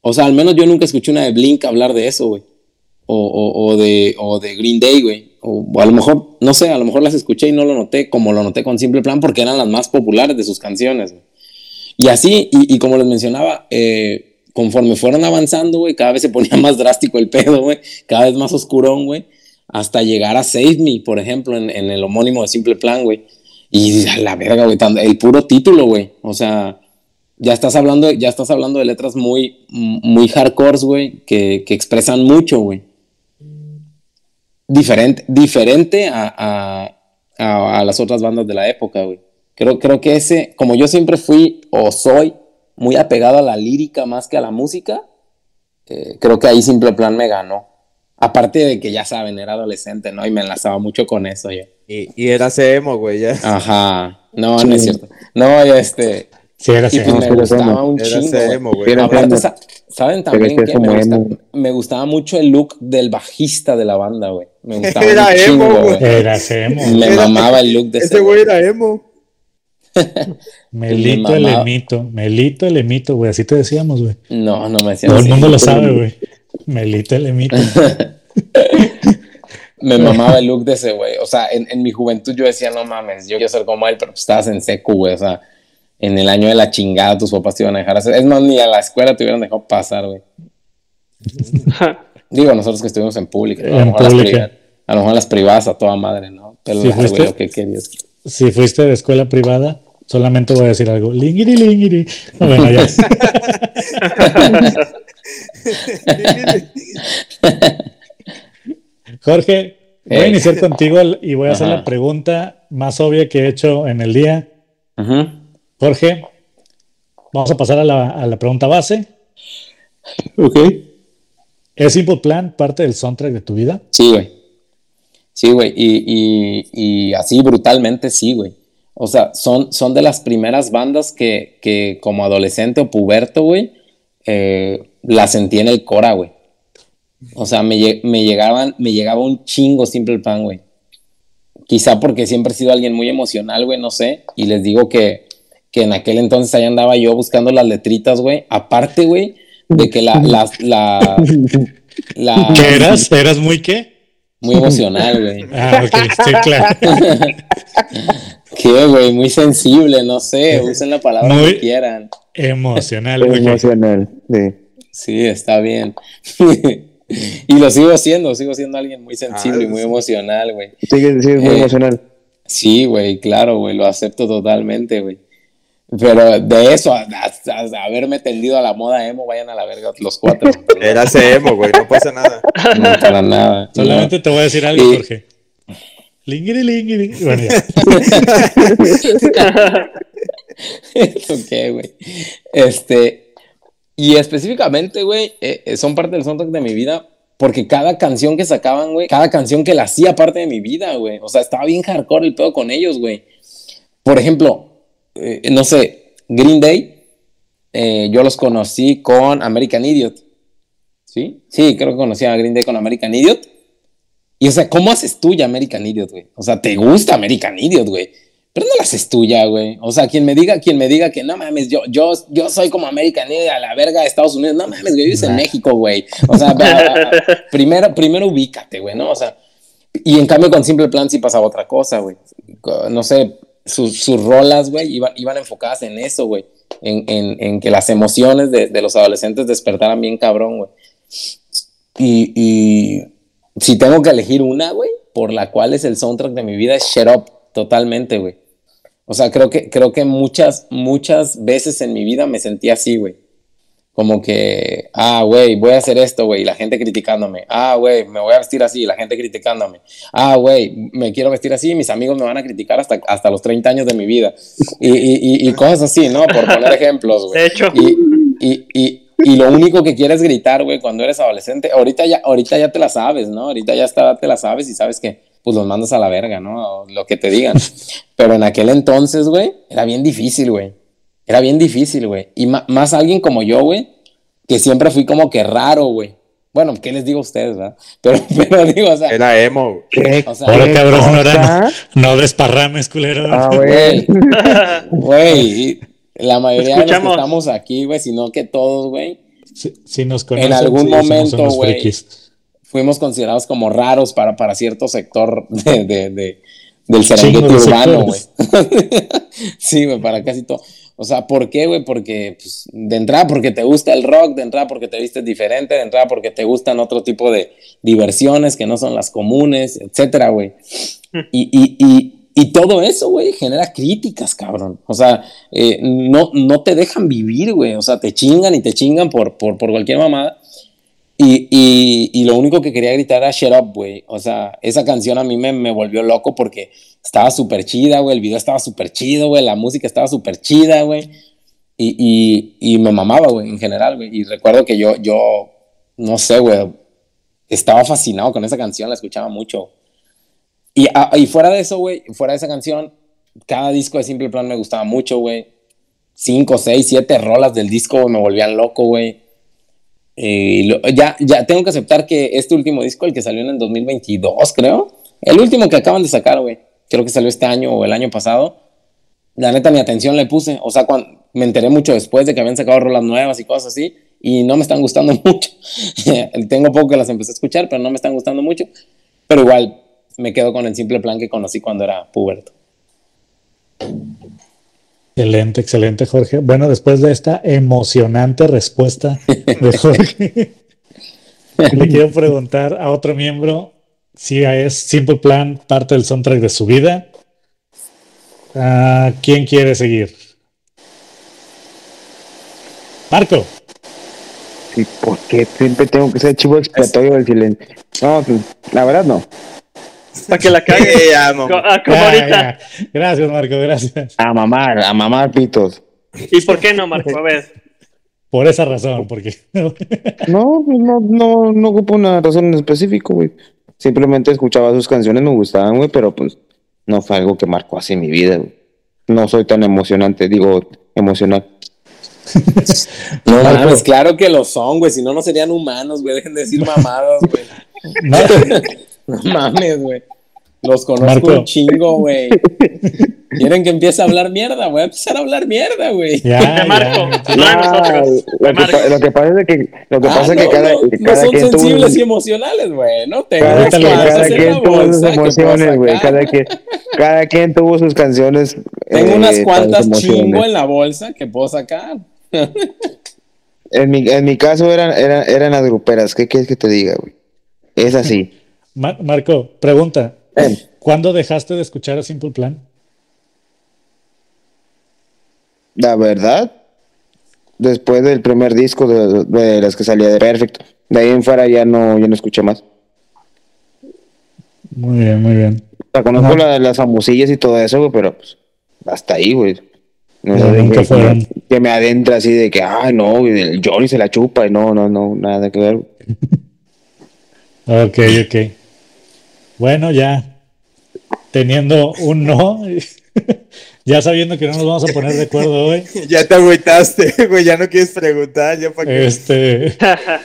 O sea, al menos yo nunca escuché una de Blink hablar de eso, güey. O, o- o de, o de Green Day, güey. O, o a lo mejor, no sé, a lo mejor las escuché y no lo noté como lo noté con Simple Plan porque eran las más populares de sus canciones. güey. Y así, y, y como les mencionaba, eh, conforme fueron avanzando, güey, cada vez se ponía (laughs) más drástico el pedo, güey, cada vez más oscurón, güey, hasta llegar a Save Me, por ejemplo, en, en el homónimo de Simple Plan, güey. Y a la verga, güey, el puro título, güey. O sea, ya estás hablando, ya estás hablando de letras muy, muy hardcore, güey, que, que expresan mucho, güey. Diferente, diferente a, a- a- a las otras bandas de la época, güey. Creo, creo que ese, como yo siempre fui o soy muy apegado a la lírica más que a la música, eh, creo que ahí Simple Plan me ganó. Aparte de que ya saben, era adolescente, ¿no? Y me enlazaba mucho con eso yo. Y, y era emo, güey, ya. Ajá. No, no es cierto. No, este. Sí, era pues me pero gustaba emo. un Era chingo. güey. emo, Aparte, emo. sa- ¿saben también que que me, gusta- emo. me gustaba mucho el look del bajista de la banda, güey? Me gustaba (laughs) Era un emo, chingo, güey. Era emo. Me Era- mamaba el look de ese, Ese güey era emo. (laughs) Melito el emito. Melito el emito, güey. Así te decíamos, güey. No, no me hacían Todo el mundo lo sabe, güey. Melito el emito. (laughs) Me mamaba el look de ese güey. O sea, en, en mi juventud yo decía, no mames, yo quiero ser como él, pero pues estabas en seco, güey. O sea, en el año de la chingada tus papás te iban a dejar hacer. Es más, ni a la escuela te hubieran dejado pasar, güey. (laughs) Digo, nosotros que estuvimos en pública. ¿no? A, lo En mejor las pública. priva- a lo mejor las privadas a toda madre, ¿no? Pero Sí, lo que querías. Si fuiste de escuela privada, solamente voy a decir algo. Lingiri, lingiri. No, bueno, ya. (laughs) Jorge, voy a Ey. iniciar contigo y voy a hacer Ajá. la pregunta más obvia que he hecho en el día. Ujú. Jorge, vamos a pasar a la, a la pregunta base. Ok. ¿Es Simple Plan parte del soundtrack de tu vida? Sí, güey. Sí, güey. Y, y- y así brutalmente sí, güey. O sea, son, son de las primeras bandas que, que como adolescente o puberto, güey, eh, la sentí en el Cora, güey. O sea, me, me, llegaban, me llegaba un chingo Simple Plan, güey. Quizá porque siempre he sido alguien muy emocional, güey, no sé. Y les digo que, que en aquel entonces ahí andaba yo buscando las letritas, güey. Aparte, güey, de que la... la, la, (laughs) la- ¿Qué eras? ¿Eras muy qué? Muy emocional, güey. (laughs) Ah, ok, sí, claro. (laughs) ¿Qué, güey? Muy sensible, no sé. Usen la palabra Muy- que quieran. Emocional. ok. Emocional, sí. Sí, está bien. (laughs) y lo sigo siendo, sigo siendo alguien muy sensible y Ah, muy sí. emocional, güey. Sigue, sigue muy Eh, emocional. Sí, güey, claro, güey, lo acepto totalmente, güey. Pero de eso, a, a- a haberme tendido a la moda emo, vayan a la verga los cuatro. (laughs) Era emo, güey, no pasa nada. No, para nada. Solamente te voy a decir algo, Y- Jorge. Lingiri, lingiri. Bueno, (laughs) ok, güey. Este, y específicamente, güey, eh, eh, son parte del soundtrack de mi vida. Porque cada canción que sacaban, güey, cada canción que la hacía parte de mi vida, güey. O sea, estaba bien hardcore el pedo con ellos, güey. Por ejemplo, eh, no sé, Green Day, eh, yo los conocí con American Idiot. ¿Sí? Sí, creo que conocí a Green Day con American Idiot. Y o sea, ¿cómo haces tuya American Idiot, güey? O sea, ¿te gusta American Idiot, güey? Pero no la haces tuya, güey. O sea, quien me diga, quien me diga que no mames, yo, yo, yo soy como American Idiot a la verga de Estados Unidos. No mames, güey, vives en Nah. México, güey. O sea, (laughs) primero, primero ubícate, güey, ¿no? O sea, y en cambio con Simple Plan sí pasaba otra cosa, güey. No sé, sus, sus rolas, güey, iban, iban enfocadas en eso, güey. En, en, en que las emociones de, de los adolescentes despertaran bien cabrón, güey. Y, y si tengo que elegir una, güey, por la cual es el soundtrack de mi vida, es Shut Up, totalmente, güey. O sea, creo que, creo que muchas, muchas veces en mi vida me sentí así, güey. Como que, ah, güey, voy a hacer esto, güey, la gente criticándome. Ah, güey, me voy a vestir así, la gente criticándome. Ah, güey, me quiero vestir así mis amigos me van a criticar hasta, hasta los 30 años de mi vida. Y, y, y- y cosas así, ¿no? Por poner ejemplos, güey. De hecho, Y, y, y, y lo único que quieres gritar, güey, cuando eres adolescente, ahorita ya, ahorita ya te la sabes, ¿no? Ahorita ya está, te la sabes y sabes que pues los mandas a la verga, ¿no? O lo que te digan. Pero en aquel entonces, güey, era bien difícil, güey. Era bien difícil, güey. Y más alguien como yo, güey, que siempre fui como que raro, güey. Bueno, ¿qué les digo a ustedes, verdad? (laughs) Pero, pero digo, o sea, Era emo. ¿Qué o sea, ¿Qué cabrón, no, era- no desparrames, culero. Ah, (laughs) güey. güey, la mayoría de los que estamos aquí, güey, sino que todos, güey, Si, si nos conocen, algún sí, somos momento, güey. frikis. fuimos considerados como raros para, para cierto sector de, de- de- del Serengeti urbano, güey. (laughs) sí, güey, para casi todo. O sea, ¿por qué, güey? Porque, pues, de entrada porque te gusta el rock, de entrada porque te vistes diferente, de entrada porque te gustan otro tipo de diversiones que no son las comunes, etcétera, güey. Y, y, y, y todo eso, güey, genera críticas, cabrón. O sea, eh, no, no te dejan vivir, güey. O sea, te chingan y te chingan por, por, por cualquier mamada. Y, y, y lo único que quería gritar era Shut Up, güey. O sea, esa canción a mí me, me volvió loco porque estaba súper chida, güey. El video estaba súper chido, güey. La música estaba súper chida, güey. Y, y, me mamaba, güey, en general, güey. Y recuerdo que yo, yo, no sé, güey, estaba fascinado con esa canción, la escuchaba mucho. Y, ah, y fuera de eso, güey, fuera de esa canción, cada disco de Simple Plan me gustaba mucho, güey. Cinco, seis, siete rolas del disco güey, me volvían loco, güey. Y lo- ya, ya tengo que aceptar que este último disco, el que salió en el 2022, creo, el último que acaban de sacar, güey, creo que salió este año o el año pasado, la neta, mi atención le puse. O sea, cuando me enteré mucho después de que habían sacado rolas nuevas y cosas así, y no me están gustando (laughs) mucho. (laughs) Tengo poco que las empecé a escuchar, pero no me están gustando mucho. Pero igual me quedo con el simple plan que conocí cuando era puberto. Excelente, excelente, Jorge. Bueno, después de esta emocionante respuesta de (laughs) Jorge, le quiero preguntar a otro miembro si es Simple Plan parte del soundtrack de su vida. ¿A quién quiere seguir? Marco. Sí, ¿por qué siempre tengo que ser chivo expiatorio del silencio? No, pues, la verdad no. Para que la cague. Ya, Co- mamá. ah, como Ya, ahorita. ya. Gracias, Marco, gracias. A mamar, a mamar pitos. ¿Y por qué no, Marco? A ver. Por esa razón, porque (laughs) No, pues no, no, no ocupo una razón en específico, güey. Simplemente escuchaba sus canciones, me gustaban, güey, pero pues no fue algo que marcó así mi vida, güey. No soy tan emocionante, digo, emocional. (laughs) No Marco. mames, claro que lo son, güey. Si no, no serían humanos, güey. Dejen de decir mamadas, güey. no, No mames, güey. Los conozco Marco. un chingo, güey. ¿Quieren que empiece a hablar mierda? Voy a empezar a hablar mierda, güey. ya, De Marco. ya. No de nosotros. lo, que, Marco. pa- lo que pasa es que, lo que Ah, pasa es que no, cada, no, no cada son quien tuvo, sensibles y emocionales, güey. No te cada, cada en quien tuvo sus que emociones, güey. Cada quien, cada quien tuvo sus canciones. Tengo eh, unas cuantas chingo en la bolsa que puedo sacar. En mi, en mi caso eran, eran, eran las gruperas. ¿Qué quieres que te diga, güey? Es así. Ma- Marco, pregunta. Eh. ¿Cuándo dejaste de escuchar a Simple Plan? La verdad, después del primer disco de, de las que salía de Perfecto, de ahí en fuera ya no, ya no escuché más. Muy bien, muy bien. Conozco la- las famosillas y todo eso, güey, pero pues, hasta ahí, güey. No sé que, fueron. que me adentra así de que, ah, no, güey, el Johnny se la chupa y no, no, no, nada que ver. (laughs) Ok, ok. Bueno, ya teniendo un no, (laughs) ya sabiendo que no nos vamos a poner de acuerdo hoy, (laughs) Ya te agüitaste, (laughs) güey. Ya no quieres preguntar. Ya para qué. este,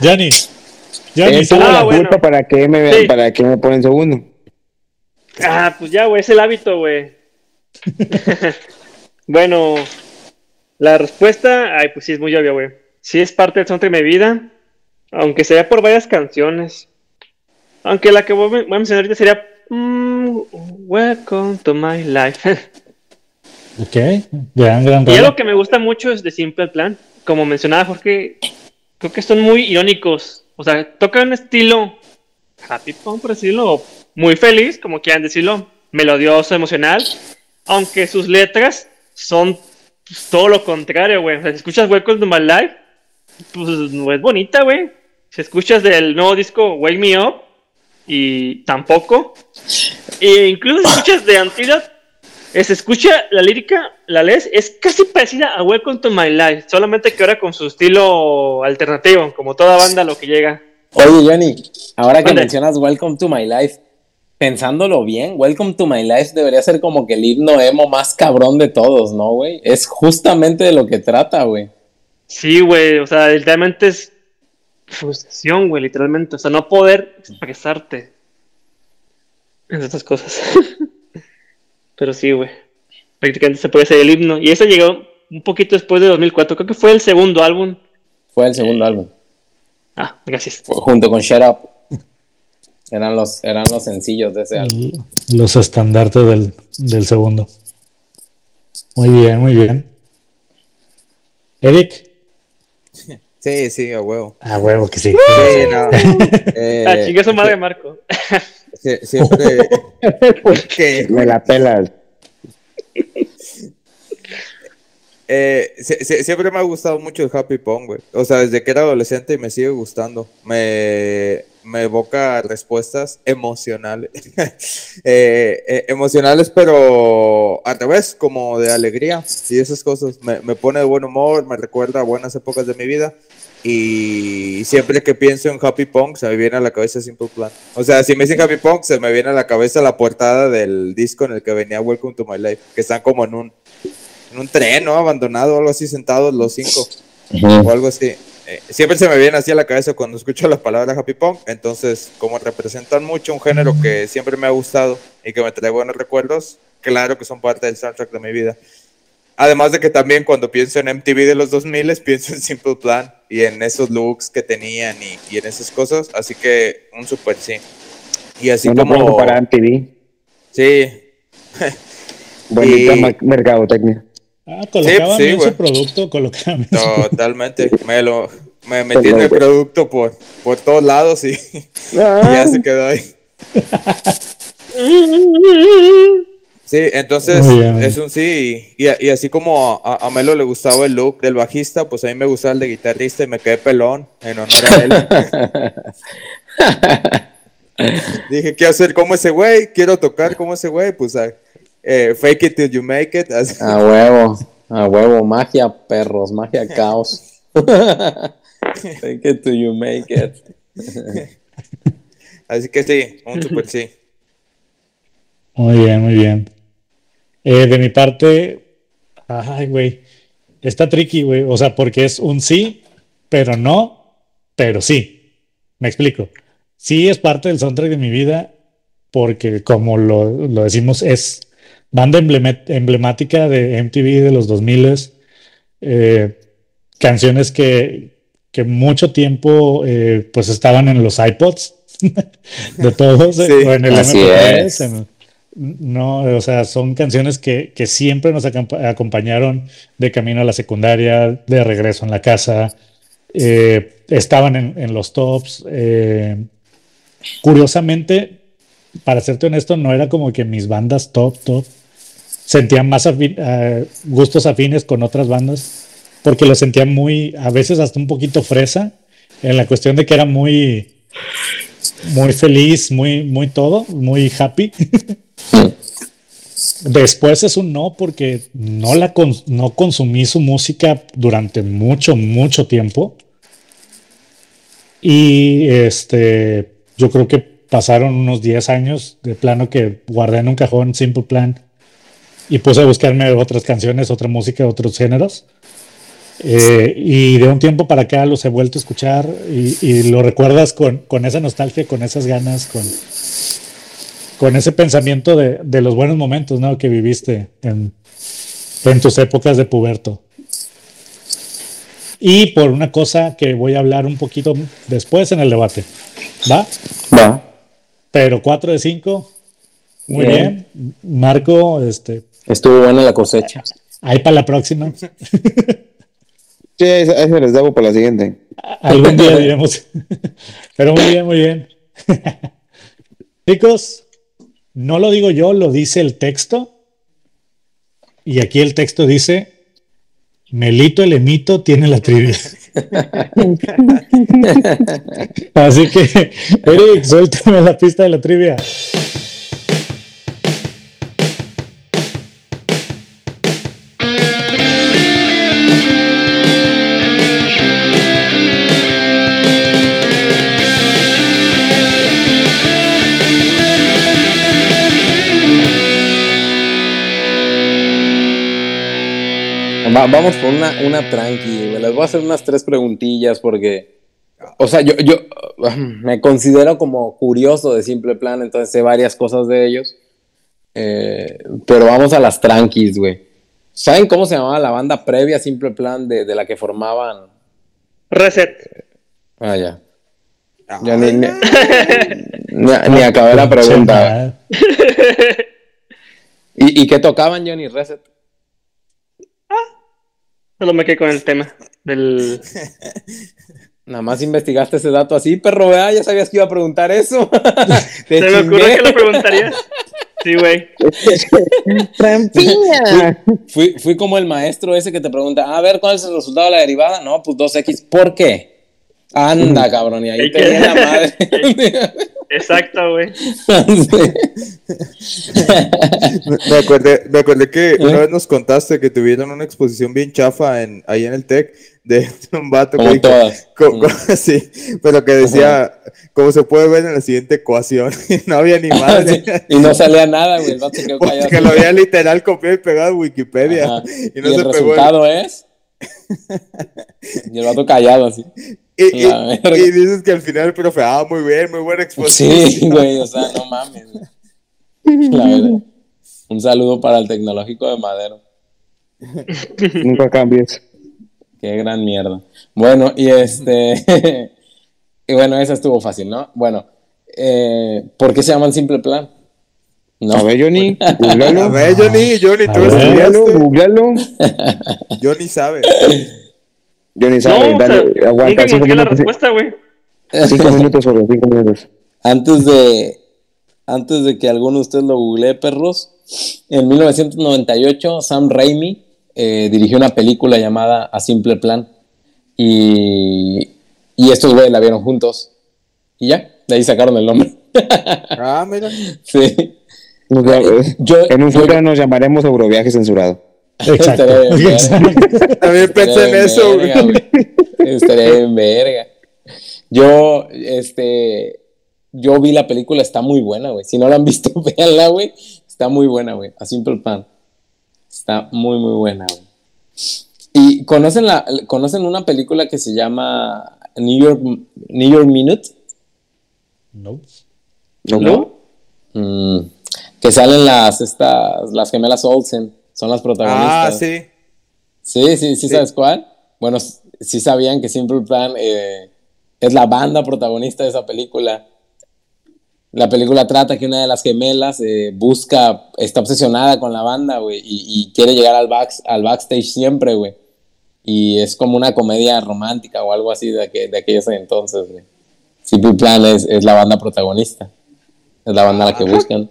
Yanni, Él tuvo la Ah, bueno. culpa para que me, Sí. para que me ponen segundo. Ah, pues ya, güey, es el hábito, güey. bueno, la respuesta, ay, pues sí es muy obvia, güey. Sí es parte del soundtrack de mi vida, aunque sea por varias canciones. Aunque la que voy a mencionar ahorita sería mm, Welcome to My Life. (laughs) ok, gran, gran y algo que me gusta mucho es de Simple Plan. Como mencionaba Jorge, creo que son muy irónicos. O sea, tocan un estilo happy punk, por decirlo, o muy feliz, como quieran decirlo, melodioso, emocional, aunque sus letras son pues, todo lo contrario, güey. O sea, si escuchas Welcome to My Life, pues no es bonita, güey. Si escuchas del nuevo disco Wake Me Up, y tampoco. E incluso escuchas de Antidote, se escucha la lírica, la lees, es casi parecida a Welcome to My Life, solamente que ahora con su estilo alternativo, como toda banda lo que llega. Oye, Johnny, ahora que mencionas Welcome to My Life, pensándolo bien, Welcome to My Life debería ser como que el himno emo más cabrón de todos, ¿no, güey? Es justamente de lo que trata, güey. Sí, güey, o sea, literalmente es frustración, güey, literalmente. O sea, no poder expresarte en estas cosas. (laughs) Pero sí, güey. Prácticamente se puede hacer el himno. Y eso llegó un poquito después de 2004. Creo que fue el segundo álbum. Fue el segundo álbum, Ah, gracias. fue junto con Shut Up. Eran los, eran los sencillos de ese álbum. Los estandartes del, del segundo. Muy bien, muy bien. Eric. Sí, sí, a huevo. Ah, huevo que sí. Sí, no. (laughs) Eh, Ah, chingue su madre, Marco. sie- siempre. (laughs) que, Me la pelas. eh, sie- sie- siempre me ha gustado mucho el Happy Pong, güey. O sea, desde que era adolescente y me sigue gustando. Me, me evoca respuestas emocionales. (laughs) Eh, eh, emocionales, pero al revés, como de alegría y esas cosas. Me, me pone de buen humor, me recuerda a buenas épocas de mi vida. Y siempre que pienso en Happy Punk, se me viene a la cabeza Simple Plan. O sea, si me dicen Happy Punk, se me viene a la cabeza la portada del disco en el que venía Welcome to My Life, que están como en un, en un tren, ¿no? Abandonado algo así, sentados los cinco, o algo así. Eh, siempre se me viene así a la cabeza cuando escucho la palabra Happy Punk. Entonces, como representan mucho un género que siempre me ha gustado y que me trae buenos recuerdos, claro que son parte del soundtrack de mi vida. Además de que también cuando pienso en MTV de los 2000 (laughs) pienso en Simple Plan y en esos looks que tenían y, y en esas cosas. Así que un super sí. Y así como... para MTV. Sí, (laughs) Bonita Y- mercadotecnia. Ah, colocaban sí, bien güey. su producto, colocaban bien su- totalmente. Me lo me metí en el producto por, por todos lados y, y ya se quedó ahí. Sí, entonces bien. es un sí. Y, y así como a, a Melo le gustaba el look del bajista, pues a mí me gustaba el de guitarrista y me quedé pelón en honor a él. (laughs) Dije, quiero ser como ese güey, quiero tocar como ese güey, pues ah, eh, fake it till you make it. así. A huevo, a huevo, magia, perros, magia, caos. (laughs) Take it till you make it. (laughs) Así que sí, un super sí. Muy bien, muy bien. Eh, de mi parte, ay, güey, está tricky, güey. O sea, porque es un sí, pero no, pero sí. Me explico. Sí es parte del soundtrack de mi vida, porque como lo, lo decimos, es banda emblemática de MTV de los 2000 eh, canciones que, que mucho tiempo eh, pues estaban en los iPods (laughs) de todos, eh, Sí, o en el así MP3, es. en- no, o sea, son canciones que, que siempre nos acompañaron de camino a la secundaria, de regreso en la casa, eh, estaban en, en los tops. eh, curiosamente, para serte honesto, no era como que mis bandas top, top, sentían más eh, gustos afines con otras bandas, porque lo sentían muy, a veces hasta un poquito fresa, en la cuestión de que era muy, muy feliz, muy, muy todo, muy happy. (laughs) Después es un no porque no la no consumí su música durante mucho, mucho tiempo. Y este, yo creo que pasaron unos 10 años de plano que guardé en un cajón Simple Plan y puse a buscarme otras canciones, otra música, otros géneros. Eh, y de un tiempo para acá los he vuelto a escuchar y, y lo recuerdas con, con esa nostalgia, con esas ganas, con, con ese pensamiento de, de los buenos momentos ¿no? que viviste en, en tus épocas de puberto. Y por una cosa que voy a hablar un poquito después en el debate. ¿Va? Va. Pero 4 de 5. Muy Bien. bien. Marco, este, Estuvo buena la cosecha. ahí para la próxima. Sí, ahí se les debo para la siguiente. Algún día diremos. Pero muy bien, muy bien. Chicos, no lo digo yo, lo dice el texto. Y aquí el texto dice: Melito el emito tiene la trivia. (laughs) Así que, Eric, suéltame la pista de la trivia. Vamos por una, una tranqui. güey. Les voy a hacer unas tres preguntillas porque, o sea, yo, yo uh, me considero como curioso de Simple Plan, entonces sé varias cosas de ellos. Eh, pero vamos a las tranquis, güey. ¿Saben cómo se llamaba la banda previa a Simple Plan de, de la que formaban? Reset. Ah, ya. Yo ni, ni, (laughs) ni- ni acabé la pregunta. ¿Y, ¿Y qué tocaban, Johnny Reset? Solo me quedé con el tema del. (laughs) Nada más investigaste ese dato así, perro, ¿verdad? Ya sabías que iba a preguntar eso. Te (laughs) (laughs) Se me ocurrió chingué. que lo preguntaría. Sí, güey. ¡Trampiña! Fui, fui como el maestro ese que te pregunta, a ver, ¿cuál es el resultado de la derivada? No, pues 2x. ¿Por qué? Anda, cabrón, y ahí te viene la madre. (laughs) Exacto, güey. Me, (laughs) me acordé, me acordé que ¿Eh? una vez nos contaste que tuvieron una exposición bien chafa en, ahí en el TEC de un vato que dijo, todas. co- Mm. co- (laughs) sí, pero que decía, como se puede ver en la siguiente ecuación, y no había ni madre. Sí, y no salía nada, güey. El vato se quedó callado. Porque lo había literal copiado y pegado en Wikipedia. Ajá. Y Y, no el se pegó. el- resultado es. (laughs) y el vato callado así. Y, (laughs) y- dices que al final el profe, ah, muy bien, muy buena exposición. Sí, (laughs) güey, o sea, no mames. güey. La verdad. Un saludo para el tecnológico de Madero. Nunca cambies. Qué gran mierda. Bueno, y este. y bueno, esa estuvo fácil, ¿no? Bueno, eh, ¿por qué se llaman Simple Plan? No. A ver, Johnny, (laughs) A googlealo. ver, Johnny, Johnny, A tú ver. Googlealo, estudiaste. googlealo. Johnny sabe. Johnny No, sabe, o dale, sea, aguanta la minutos. respuesta, güey. Cinco minutos solo, cinco minutos. Antes de, antes de que alguno de ustedes lo googlee, perros, en 1998 Sam Raimi eh, dirigió una película llamada A Simple Plan y, y estos güeyes la vieron juntos y ya, de ahí sacaron el nombre. Ah, mira. (laughs) sí. Eh, Yo- en un yo- futuro nos llamaremos Euroviaje censurado. Exacto. Estaría bien. (laughs) Exacto. También pensé en eso, verga. Estaría bien verga. Yo, este, yo vi la película, está muy buena, güey. Si no la han visto, (laughs) véanla, güey. Está muy buena, güey. A Simple Plan. Está muy, muy buena, güey. ¿Y conocen, la, conocen una película que se llama New York, New York Minute? No. ¿No? ¿No? Mm, que salen las, estas, las gemelas Olsen. Son las Ah, protagonistas. sí. Sí, sí, sí, ¿sabes cuál? Bueno, sí sabían que Simple Plan eh, es la banda protagonista de esa película. La película trata que una de las gemelas eh, busca, está obsesionada con la banda, güey, y, y quiere llegar al, back, al backstage siempre, güey. Y es como una comedia romántica o algo así de, aqu- de aquellos entonces, güey. Simple Plan es, es la banda protagonista. Es la banda a la que buscan.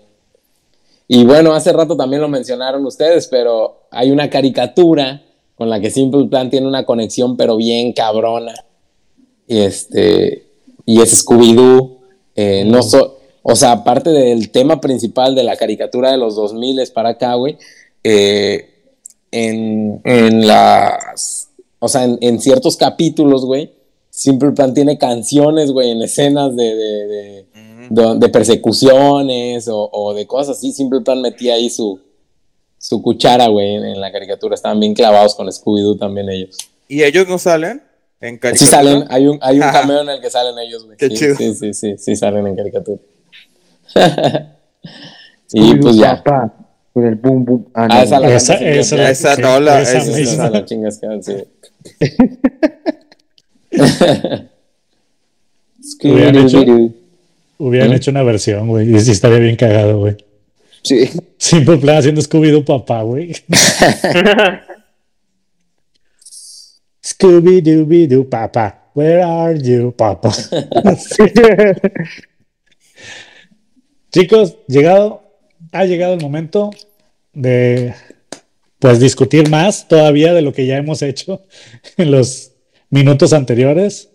Y bueno, hace rato también lo mencionaron ustedes, pero hay una caricatura con la que Simple Plan tiene una conexión, pero bien cabrona. Y este, y es Scooby-Doo. Eh, no o sea, aparte del tema principal de la caricatura de los 2000 para acá, güey, eh, en, en las, o sea, en, en ciertos capítulos, güey, Simple Plan tiene canciones, güey, en escenas de- de- de persecuciones o, o de cosas así. Simple Plan metía ahí su, su cuchara, güey, en, en la caricatura. Estaban bien clavados con Scooby-Doo también ellos. ¿Y ellos no salen en Sí caricatura? salen, hay un, hay un cameo en el que salen ellos, güey. Qué sí, chido. Sí, sí, sí, sí, salen en caricatura. (laughs) y pues ya. Papá, con el boom boom. Ah, no, Ah, esa la- Esa, Esa- esa, esa sí, no la- esa esa- la chingas que sí. (laughs) (laughs) Hubieran hecho-. Hubieran hecho una versión, güey. Y sí estaría bien cagado, güey. Sí. (laughs) Simple plan haciendo Scooby-Doo papá, güey. (laughs) Scooby-Doo papá. Where are you, papá? (laughs) Chicos, llegado, ha llegado el momento de pues discutir más todavía de lo que ya hemos hecho en los minutos anteriores.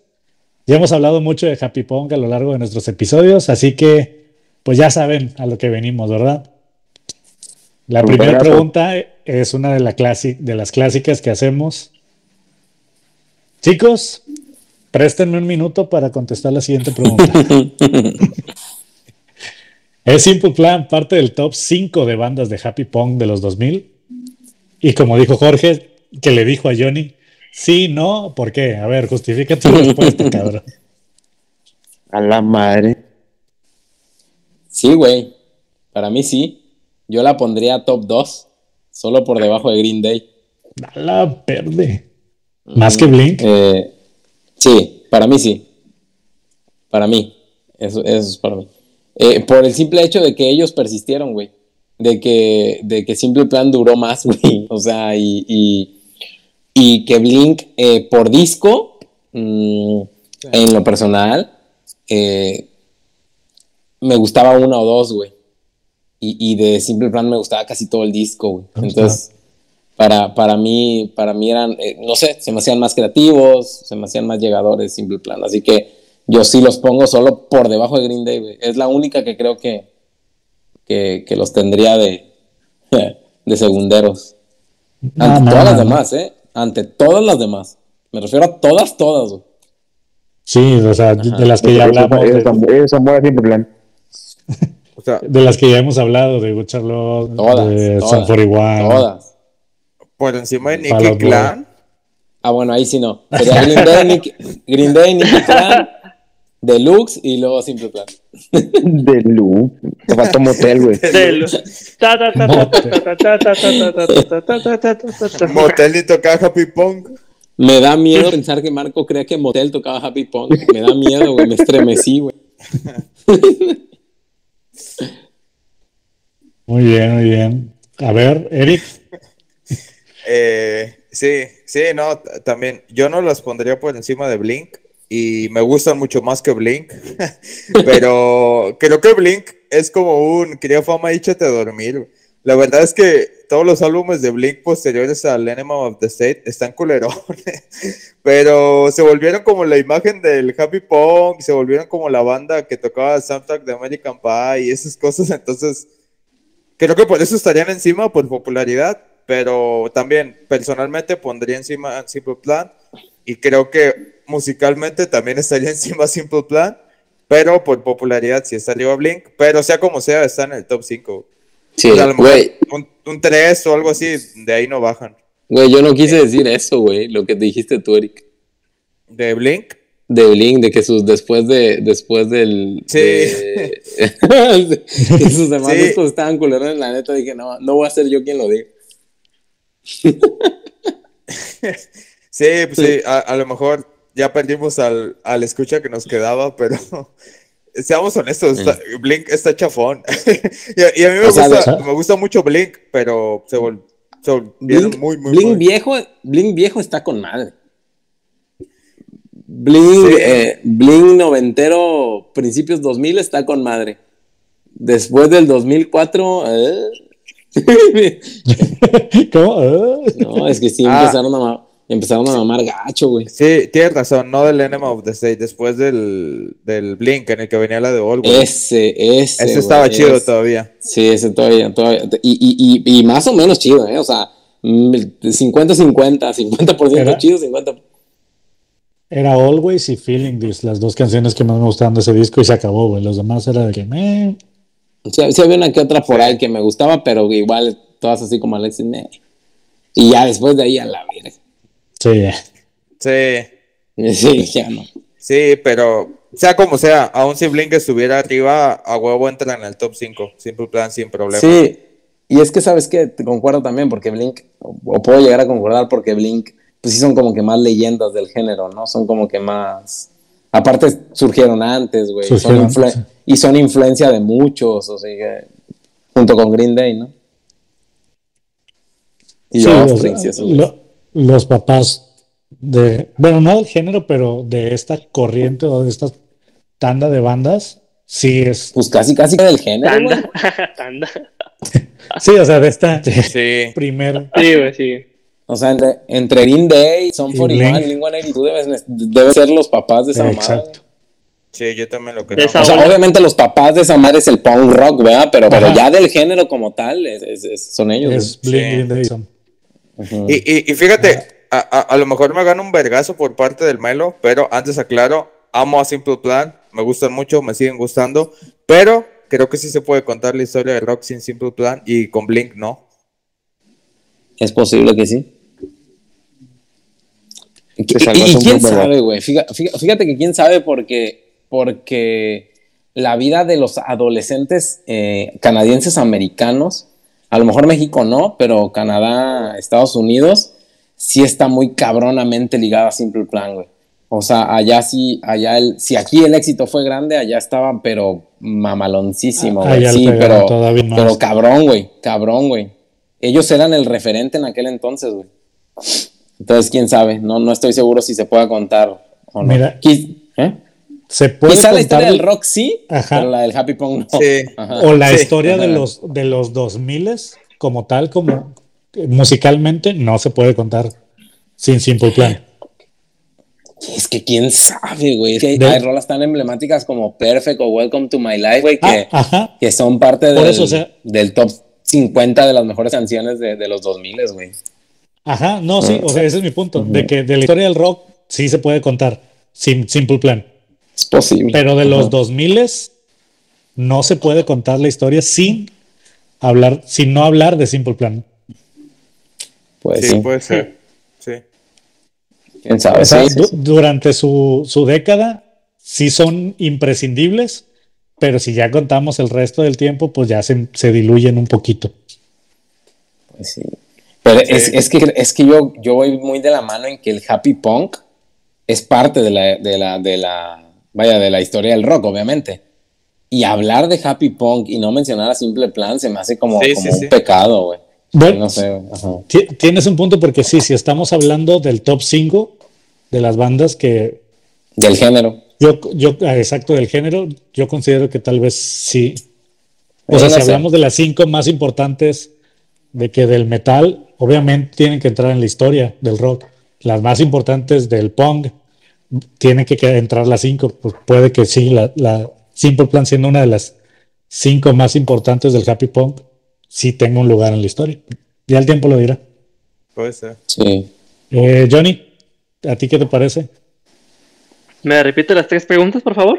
Ya hemos hablado mucho de Happy Pong a lo largo de nuestros episodios, así que pues ya saben a lo que venimos, ¿verdad? La primera pregunta es una de, la clasi- de las clásicas que hacemos. Chicos, préstenme un minuto para contestar la siguiente pregunta. (laughs) ¿Es Simple Plan parte del top 5 de bandas de Happy Pong de los 2000? Y como dijo Jorge, que le dijo a Johnny, sí, no, ¿por qué? A ver, justifica tu (laughs) respuesta, cabrón. A la madre. Sí, güey. Para mí sí. Yo la pondría top 2. Solo por debajo de Green Day. A la verde. Más que Blink. Eh, sí, para mí sí. Para mí. Eso, eso es para mí. Eh, por el simple hecho de que ellos persistieron, güey. De que, de que Simple Plan duró más, (laughs) güey. O sea, y, y, y que Blink eh, por disco, mm, en lo personal, eh, me gustaba uno o dos, güey. Y, y de Simple Plan me gustaba casi todo el disco, güey. Ah, Entonces, para, para mí, para mí eran, eh, no sé, se me hacían más creativos, se me hacían más llegadores Simple Plan. Así que yo sí los pongo solo por debajo de Green Day, güey. Es la única que creo que, que, que los tendría de, (laughs) de segunderos. No, Ante no, todas las demás, ¿eh? Ante todas las demás. Me refiero a todas, todas, güey. Sí, o sea, de las que ya hablamos, de, son- ellos son buenas Simple Plan. O sea, de las que ya hemos hablado, de Good Charlotte, Todas, de todas, Sun 41. Todas. por encima de Nicky. Clan. Ah, bueno, ahí sí no. Sería Green Day, Nick, Green Day, Nicky Clan, (laughs) Deluxe y luego Simple Plan. De loop. Te faltó motel, güey. Motel y tocaba Happy Pong. Me da miedo pensar que Marco crea que Motel tocaba Happy Pong. Me da miedo, güey. Me estremecí, güey. Muy bien, muy bien. A ver, Eric. Sí, sí, no, también. Yo no las pondría por encima de Blink y me gustan mucho más que Blink. (laughs) Pero creo que Blink es como un quería fama y échate a dormir. La verdad es que todos los álbumes de Blink posteriores al Enema of the State están culerones. (laughs) Pero se volvieron como la imagen del Happy Punk, se volvieron como la banda que tocaba soundtrack de American Pie y esas cosas. Entonces, Creo que por eso estarían encima por popularidad, pero también personalmente pondría encima Simple Plan y creo que musicalmente también estaría (laughs) encima Simple Plan, pero por popularidad sí estaría Blink, pero sea como sea, está en el top 5. Sí, O sea, a lo mejor güey. un, un 3 o algo así, de ahí no bajan. Güey, yo no quise decir eso, güey. Lo que dijiste tú, Eric. De Blink, De Blink, de que sus después de después del Sí. de- (laughs) (laughs) que sus demás Sí. discos estaban culerones, la neta dije, no, no voy a ser yo quien lo diga. sí, pues sí, a, a lo mejor ya perdimos al, al escucha que nos quedaba, pero (laughs) seamos honestos, está- Blink está chafón. (laughs) y, a, y a mí me, gusta, de- me gusta mucho Blink, pero se, vol- se volvieron Blink, muy, muy, Blink muy- viejo, Blink viejo está con madre. Blink, Sí. eh, Blink noventero, principios 2000 está con madre. Después del 2004, ¿eh? (laughs) ¿cómo? No, es que sí Ah. empezaron, a, empezaron a mamar gacho, güey. Sí, tienes razón, no del Enema of the State, después del, del Blink en el que venía la de All, güey. Ese, ese. Ese estaba güey, chido ese. todavía. Sí, ese todavía, todavía. Y, y, y, y más o menos chido, ¿eh? O sea, mm, 50-50, 50%, Era- chido, 50%. Era Always y Feeling This, las dos canciones que más me gustaban de ese disco y se acabó, güey. Los demás era de que, meh. Sí, sí había una que otra por ahí que me gustaba, pero igual todas así como Alexis. meh. Y ya después de ahí a la verga. Sí, Sí, (laughs) Sí, ya no. sí, pero sea como sea, aún si Blink estuviera arriba, a huevo entra en el top 5, Simple Plan sin problema. Sí, y es que sabes que te concuerdo también porque Blink, o, o puedo llegar a concordar porque Blink, pues sí son como que más leyendas del género, ¿no? Son como que más... Aparte surgieron antes, güey. Surgieron, sí. Y son influencia de muchos, o sea, que, junto con Green Day, ¿no? Y Sí, o Offspring, sea, sí, esos güeyes. lo- los papás de, bueno, no del género, pero de esta corriente o de esta tanda de bandas, sí es, Pues casi, casi del género. Tanda. (laughs) Tanda. sí, o sea, de esta Sí, primer, Sí, güey, sí. O sea, entre, entre Green Day, Son Y 41, Blink. Blink 182 deben, deben ser los papás de esa mamada. exacto. sí, yo también lo creo. O sea, obviamente los papás de esa madre es el punk rock, ¿verdad? Pero, pero ya del género como tal, es- es- es- son ellos. Es Blink, Sí. Green Day, son- Y, y, y fíjate, a, a, a lo mejor me gano un vergazo por parte del Melo, pero antes aclaro, amo a Simple Plan, me gustan mucho, me siguen gustando, pero creo que sí se puede contar la historia del rock sin Simple Plan y con Blink no. Es posible que sí. Y, quién sabe, güey. Fíjate, fíjate que quién sabe porque, porque la vida de los adolescentes eh, canadienses americanos, a lo mejor México no, pero Canadá, Estados Unidos, sí está muy cabronamente ligada a Simple Plan, güey. O sea, allá sí, allá el, si aquí el éxito fue grande, allá estaban, pero mamaloncísimo, güey. Allá le Sí, pero, pero cabrón, güey, cabrón, güey. Ellos eran el referente en aquel entonces, güey. Entonces, quién sabe, no, no estoy seguro si se pueda contar o no. Mira, ¿eh? Se puede Quizá la contar historia del rock sí, Ajá. pero la del Happy Pong no. Sí. O la Sí. historia de los de los 2000 como tal como musicalmente no se puede contar sin Simple Plan. Es que quién sabe, güey. Es que hay, De- hay rolas tan emblemáticas como Perfect o Welcome to My Life, güey, que, Ah, que son parte del, eso, o sea- del top 50 de las mejores canciones de, de los 2000, güey. Ajá, no, sí, o sea, ese es mi punto, de que de la historia del rock sí se puede contar sin Simple Plan, Es posible. pero de los Ajá. 2000 no se puede contar la historia sin hablar, sin no hablar de Simple Plan. Pues Sí, sí, puede ser. Sí. quién sabe. O sea, Sí, sí, du- sí. durante su, su década sí son imprescindibles, pero si ya contamos el resto del tiempo, pues ya se, se diluyen un poquito. Pues sí. Pero Es, es que, es que yo, yo voy muy de la mano en que el happy punk es parte de la, de la, de la, vaya, de la historia del rock, obviamente. Y hablar de happy punk y no mencionar a Simple Plan se me hace como, Sí, como sí, un sí. pecado, güey. Bueno, No sé, tienes un punto porque sí, si estamos hablando del top 5 de las bandas que Del género. yo, yo ah, exacto del género, yo considero que tal vez sí. O sea, no si sé. hablamos de las cinco más importantes de que del metal, obviamente tienen que entrar en la historia del rock. Las más importantes del punk tienen que entrar las cinco. Pues puede que sí, la, la Simple Plan siendo una de las cinco más importantes del happy punk, sí tenga un lugar en la historia. Ya el tiempo lo dirá. Puede ser. Sí. Eh, Johnny, ¿a ti qué te parece? ¿Me repite las tres preguntas, por favor?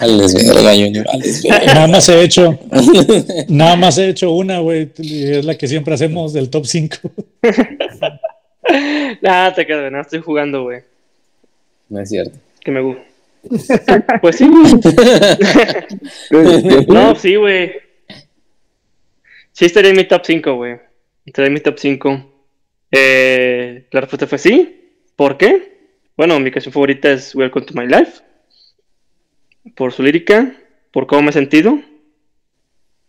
Nada más he hecho, (laughs) nada más he hecho una, güey, es la que siempre hacemos del top 5. (laughs) Ah, te quedas, no estoy jugando, güey. No es cierto. Que me gusta. (laughs) Pues sí. (laughs) No, sí, güey. Sí estaría en mi top 5, güey. Estaría en mi top 5. Eh, la respuesta fue sí. ¿Por qué? Bueno, mi canción favorita es Welcome to My Life. Por su lírica, por cómo me he sentido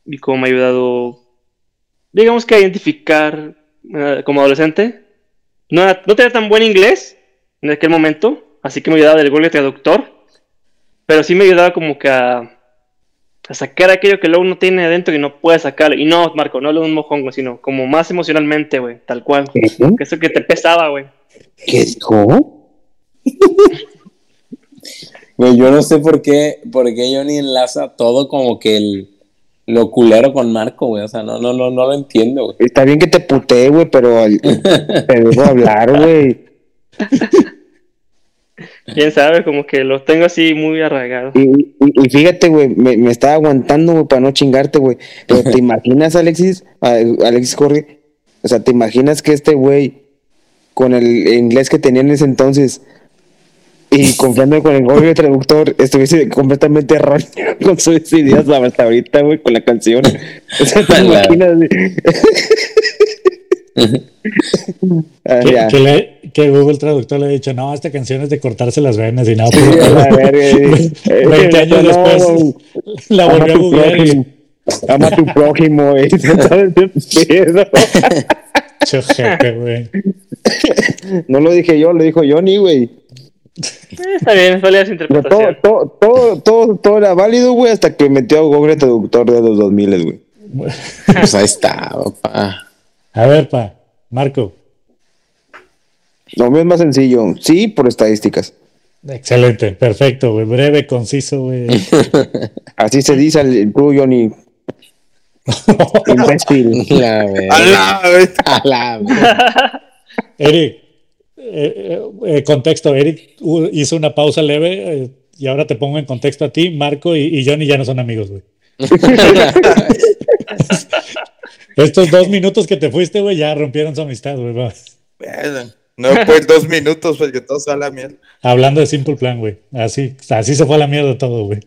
y cómo me ha ayudado, digamos que a identificar eh, como adolescente. No, no tenía tan buen inglés en aquel momento, así que me ayudaba del Google Traductor, pero sí me ayudaba como que a, a sacar aquello que luego uno tiene adentro y no puede sacar. Y no, Marco, no lo de un mojongo, sino como más emocionalmente, güey, tal cual. Que eso que te pesaba, güey. ¿Qué dijo? (laughs) Güey, yo no sé por qué, por qué Johnny enlaza todo como que el, lo culero con Marco, güey. O sea, no, no, no, no lo entiendo, güey. Está bien que te putee, güey, pero al- (laughs) te dejo hablar, güey. (laughs) Quién sabe, como que lo tengo así muy arraigado. Y, y- y fíjate, güey, me, me estaba aguantando, güey, para no chingarte, güey. Pero te (laughs) imaginas, Alexis, Alexis Corri, o sea, te imaginas que este güey, con el inglés que tenía en ese entonces, y (laughs) confiando con el Google Traductor, estuviese completamente erróneo (laughs) con sus ideas hasta ahorita, güey, con la canción. O sea, te imaginas. (laughs) Ah, Que, ya. que le- que Google Traductor le ha dicho, no, esta canción es de cortarse las venas y nada. Sí, a la (laughs) verga, sí. 20 años No, después la volvió a tu googlear y prójimo. Ama a tu prójimo, (laughs) güey. No lo dije yo, lo dijo Johnny, güey. Eh, está bien, todo, interpretación. todo, todo, todo, todo era válido, güey, hasta que metió a Google Traductor de los 2000, güey. Pues ahí está, papá. A ver, pa, Marco. Lo mío es más sencillo. Sí, por estadísticas. Excelente, perfecto, güey. Breve, conciso, güey. (laughs) Así se dice al tú, Johnny. (laughs) Imbécil. La verga. ¡Hala, güey! A la. (laughs) Eric, eh, eh, contexto, Eric hizo una pausa leve eh, y ahora te pongo en contexto a ti, Marco y, y Johnny ya no son amigos, güey. Estos dos minutos que te fuiste, güey, ya rompieron su amistad, güey. Bueno, no pues dos minutos porque todo se a la mierda. Hablando de Simple Plan, güey. Así, así se fue a la mierda todo, güey.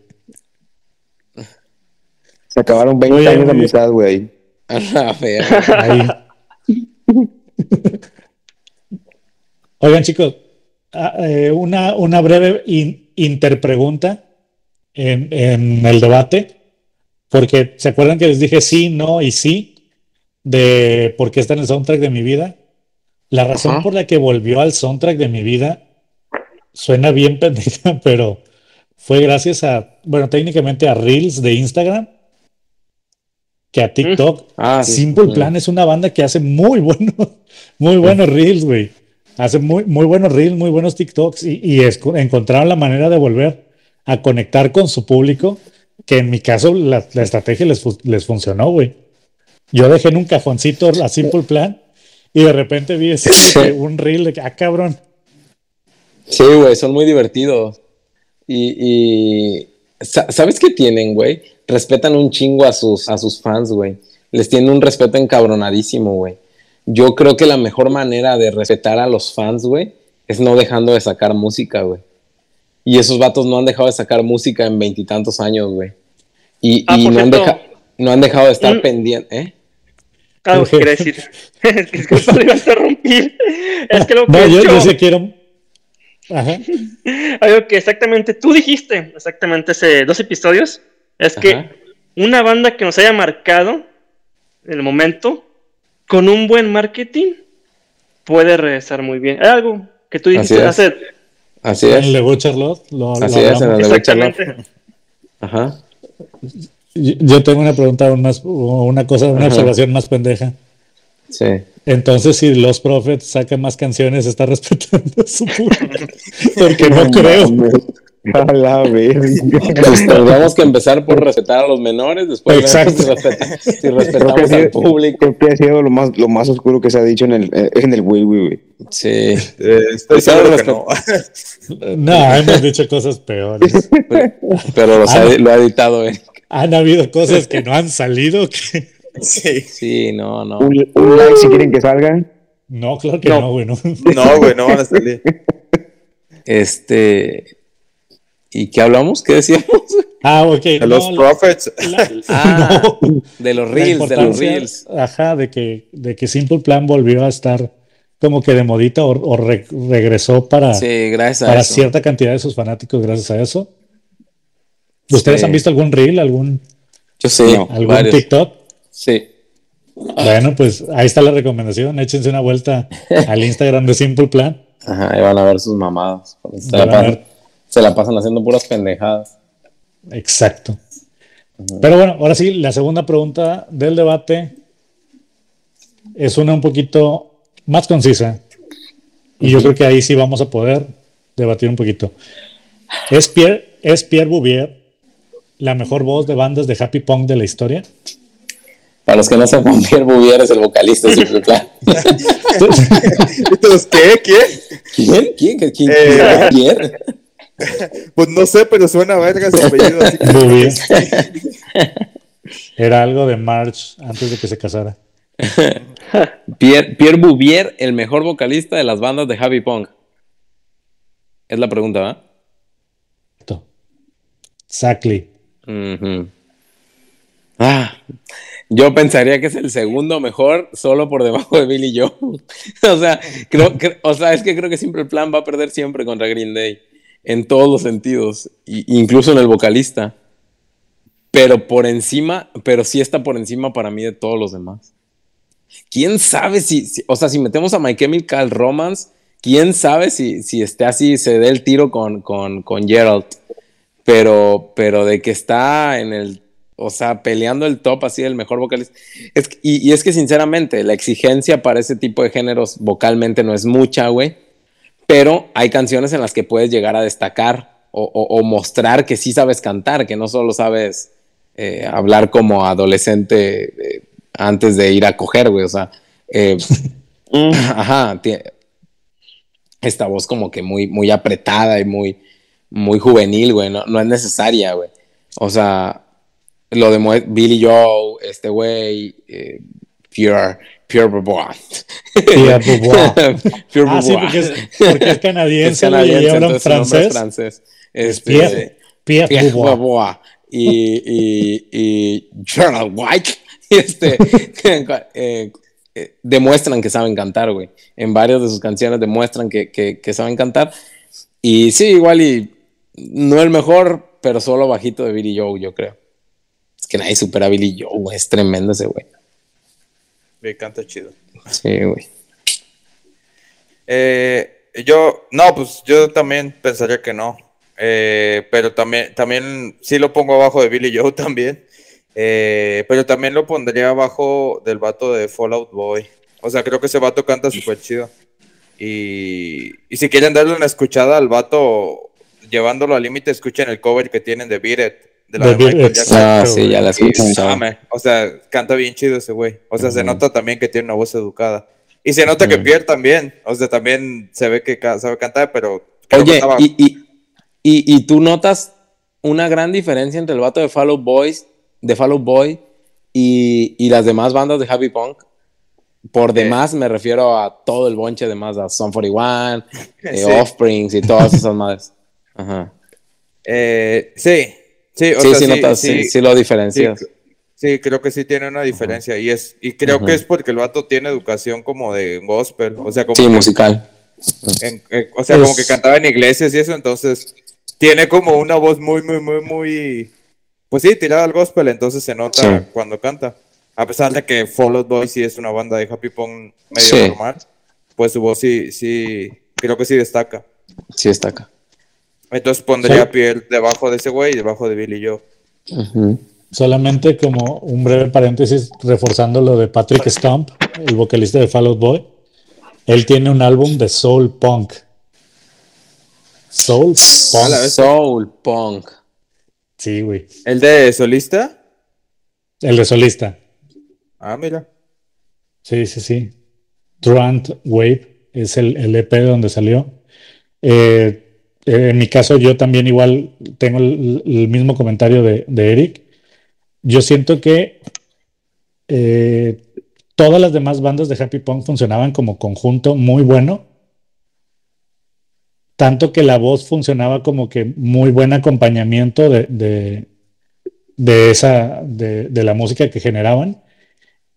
Se acabaron 20 Muy bien, años de amistad, güey. Oigan, chicos, ah, eh, una, una breve in- interpregunta en, en el debate, porque ¿se acuerdan que les dije sí, no y sí de por qué está en el soundtrack de mi vida? La razón Ajá. por la que volvió al soundtrack de mi vida suena bien (laughs) pendeja, pero fue gracias a, bueno, técnicamente a Reels de Instagram que a TikTok. Ah, sí. Simple. Plan es una banda que hace muy buenos, (laughs) muy buenos reels, güey. Hace muy, muy buenos reels, muy buenos TikToks y, y esco- encontraron la manera de volver a conectar con su público, que en mi caso la, la estrategia les, les funcionó, güey. Yo dejé en un cajoncito a Simple Plan y de repente vi ese, Sí. un reel de que, ah, cabrón. Sí, güey, son muy divertidos. Y, y sa- ¿sabes qué tienen, güey? Respetan un chingo a sus, a sus fans, güey. Les tienen un respeto encabronadísimo, güey. Yo creo que la mejor manera de respetar a los fans, güey, es no dejando de sacar música, güey. Y esos vatos no han dejado de sacar música en veintitantos años, güey. Y, Ah, y no, han deja- no han dejado de estar un- pendientes, ¿eh? Algo que (laughs) quería decir. (laughs) Disculpa, lo iba a interrumpir. Es que lo que No, yo, yo sí quiero. Ajá. (laughs) algo que exactamente tú dijiste, exactamente hace dos episodios, es Ajá. que una banda que nos haya marcado en el momento, con un buen marketing, puede regresar muy bien. Era algo que tú dijiste Así es. hace Así En es. Good Charlotte lo, lo Así es, en el Charlotte. exactamente. Ajá. Yo yo tengo una pregunta aún más, una cosa, una Ajá. observación más pendeja. Sí. Entonces, si los Prophets sacan más canciones, está respetando a su público. (laughs) Porque no creo. mames. A la. Pues tendríamos que empezar por respetar a los menores, después ver Exacto. si, Creo respetamos al público. creo que ha sido lo más, lo más oscuro que se ha dicho en el, eh, en el Wii Wii. Sí. Eh, estoy Pues, seguro que no. No, hemos dicho cosas peores. Pero los Ah, ha- no. lo ha editado, eh. Han habido cosas que no han salido. Que... Sí. Sí, no, no. Un, un like si quieren que salgan. No, claro que No. güey. No. No, güey, no van a salir. Este. ¿Y qué hablamos? ¿Qué decíamos? Ah, ok. De no, los la- (laughs) Ah, no. de los reels, de los reels. Ajá, de que, de que Simple Plan volvió a estar como que de modita o, o re- regresó para, Sí, gracias a para eso. cierta cantidad de sus fanáticos gracias a eso. ¿Ustedes Sí. han visto algún reel, algún, Yo sí, No, algún varios. TikTok? Sí. Bueno, pues ahí está la recomendación. Échense una vuelta (laughs) al Instagram de Simple Plan. Ajá, ahí van a ver sus mamadas. Se la, pasan, se la pasan haciendo puras pendejadas. Exacto. Pero bueno, ahora sí, la segunda pregunta del debate es una un poquito más concisa. Y yo creo que ahí sí vamos a poder debatir un poquito. ¿Es Pierre, ¿Es Pierre Bouvier la mejor voz de bandas de happy punk de la historia? Para los que no sepan, (laughs) Pierre Bouvier es el vocalista de. (laughs) Entonces, ¿qué? ¿Quién? ¿Quién? ¿Quién? ¿Quién? ¿Quién? Eh. ¿Quién? (laughs) Pues no sé, pero suena verga su apellido. Así. Era algo de March antes de que se casara. Pierre, Pierre Bouvier, el mejor vocalista de las bandas de Happy Punk. Es la pregunta, ¿va? Exactly. Ujú. Ah, yo pensaría que es el segundo mejor, solo por debajo de Billy Joe. (laughs) o sea, creo o sea, es que creo que siempre el plan va a perder siempre contra Green Day, en todos los sentidos, incluso en el vocalista. Pero por encima, pero sí está por encima para mí de todos los demás. ¿Quién sabe si, si- o sea, si metemos a My Chemical Romance, quién sabe si, si esté así, se dé el tiro con, con, con Gerald? Pero, pero de que está en el, o sea, peleando el top así el mejor vocalista. Es y, y es que sinceramente, la exigencia para ese tipo de géneros vocalmente no es mucha, güey, pero hay canciones en las que puedes llegar a destacar o, o- o mostrar que sí sabes cantar, que no solo sabes eh, hablar como adolescente eh, antes de ir a coger, güey, o sea, eh, (laughs) ajá, tie- esta voz como que muy, muy apretada y muy, muy juvenil, güey, no, no es necesaria, güey. O sea, lo de Billy Joe, este güey, eh, Pure, Pure. Pierre Bouvier. Pure (laughs) Ah, sí, porque es, porque es canadiense, Es canadiense, y hablan entonces su nombre francés. es francés. Este, Pierre, Pierre Pierre. Y, y, y Gerald White. (laughs) Este, (laughs) eh, eh, demuestran que saben cantar, güey. En varias de sus canciones demuestran que, que- que saben cantar. Y sí, igual y no el mejor, pero solo bajito de Billy Joe, yo creo. Es que nadie supera a Billy Joe. Es tremendo ese güey. Me canta chido. Sí, güey. Eh, yo, no, pues yo también pensaría que no. Eh, pero también, también sí lo pongo abajo de Billy Joe (laughs) también. Eh, pero también lo pondría abajo del vato de Fallout Boy. O sea, creo que ese vato canta súper chido. Y, y si quieren darle una escuchada al vato, llevándolo al límite, escuchen el cover que tienen de Beat It, de la De Michael It. Jackson. Ah, Exacto, sí, ya la Y, escuché. mame, o sea, canta bien chido ese güey. O sea, se nota también que tiene una voz educada. Y se nota que. Pierre también. O sea, también se ve que sabe cantar, pero. Oye, estaba- y, y, y, y tú notas una gran diferencia entre el vato de Fall Out Boys, de Fall Out Boy y, y las demás bandas de Happy Punk. Por demás me refiero a todo el bonche de más, a Son 41, (laughs) eh, Sí. Offsprings y todas esas madres. Ajá. Eh, sí, sí, o Sí, sea, sí, sí, notas, sí, sí, lo diferencias. sí, creo que sí tiene una diferencia. Y es, y creo que es porque el vato tiene educación como de gospel. O sea, como Sí, que- musical. en- o sea, como que cantaba en iglesias y eso, entonces tiene como una voz muy, muy, muy, muy, pues sí, tirada al gospel, entonces se nota Sí. cuando canta. A pesar de que Fall Out Boy sí es una banda de happy punk medio Sí. normal, pues su voz sí, sí, creo que sí destaca. Sí, está acá. Entonces pondría Sí. a Pierre debajo de ese güey y debajo de Billy Joe. Ujú. Solamente como un breve paréntesis, reforzando lo de Patrick Stump, el vocalista de Fall Out Boy. Él tiene un álbum de soul punk. Soul punk. Soul Punk. Sí, güey. ¿El de solista? El de solista. Ah, mira. Sí, sí, sí. Truant Wave es el, el EP de donde salió. Eh, en mi caso, yo también igual tengo el, el mismo comentario de, de Eric. Yo siento que eh, todas las demás bandas de Happy Punk funcionaban como conjunto muy bueno. Tanto que la voz funcionaba como que muy buen acompañamiento de, de, de esa, de, la música que generaban.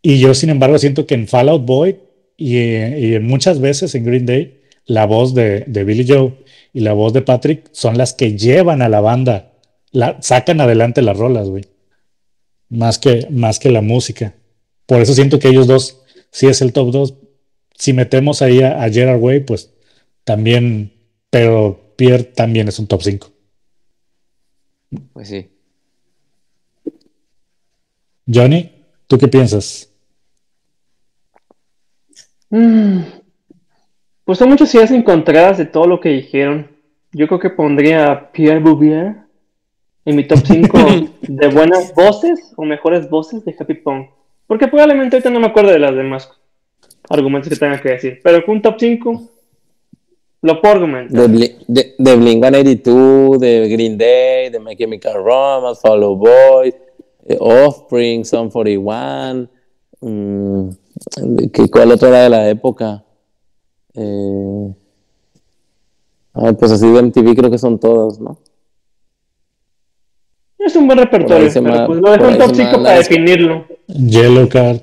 Y yo, sin embargo, siento que en Fall Out Boy y, eh, y en muchas veces en Green Day, la voz de, de Billy Joe y la voz de Patrick son las que llevan a la banda, la, sacan adelante las rolas, güey. Más que, más que la música. Por eso siento que ellos dos sí es el top 2. Si metemos ahí a, a Gerard Way, pues también, pero Pierre también es un top 5. Pues sí. Johnny, ¿tú qué piensas? Mm. Pues son muchas ideas encontradas de todo lo que dijeron. Yo creo que pondría a Pierre Bouvier en mi top 5 (laughs) de buenas voces o mejores voces de Happy Punk. Porque probablemente ahorita no me acuerdo de las demás argumentos que tenga que decir. Pero con un top 5 lo puedo argumentar. De, Bli- de, de Blink-182, de Green Day, de My Chemical Romance, Fall Out Boy, eh, Offspring, Son 41. mm, ¿qué- ¿Cuál otra era de la época? Eh, ay, pues así de MTV creo que son todas, ¿no? Es un buen repertorio, pero me- pues lo dejo en ahí top se me 5 anda para definirlo. Yellow Card.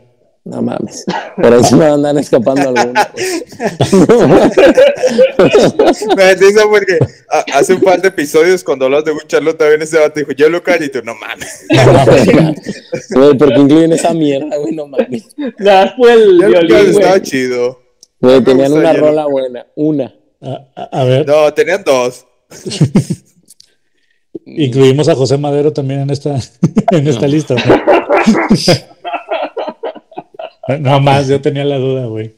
No mames. Por ahí se me andan escapando algunas. (laughs) Me risa porque a- hace un par de episodios cuando hablas de un Charlotte también ese vato dijo, yo lo y tú, no mames. (laughs) Güey, ¿por qué incluyen esa mierda, güey? No mames. Nada, fue el Yellow Card violín, estaba chido. Güey, me tenían una rola buena. Una. A, a- a ver, No, tenían dos. (laughs) incluimos a José Madero también en esta, (laughs) en esta lista. ¿no? (laughs) No más, yo tenía la duda, güey.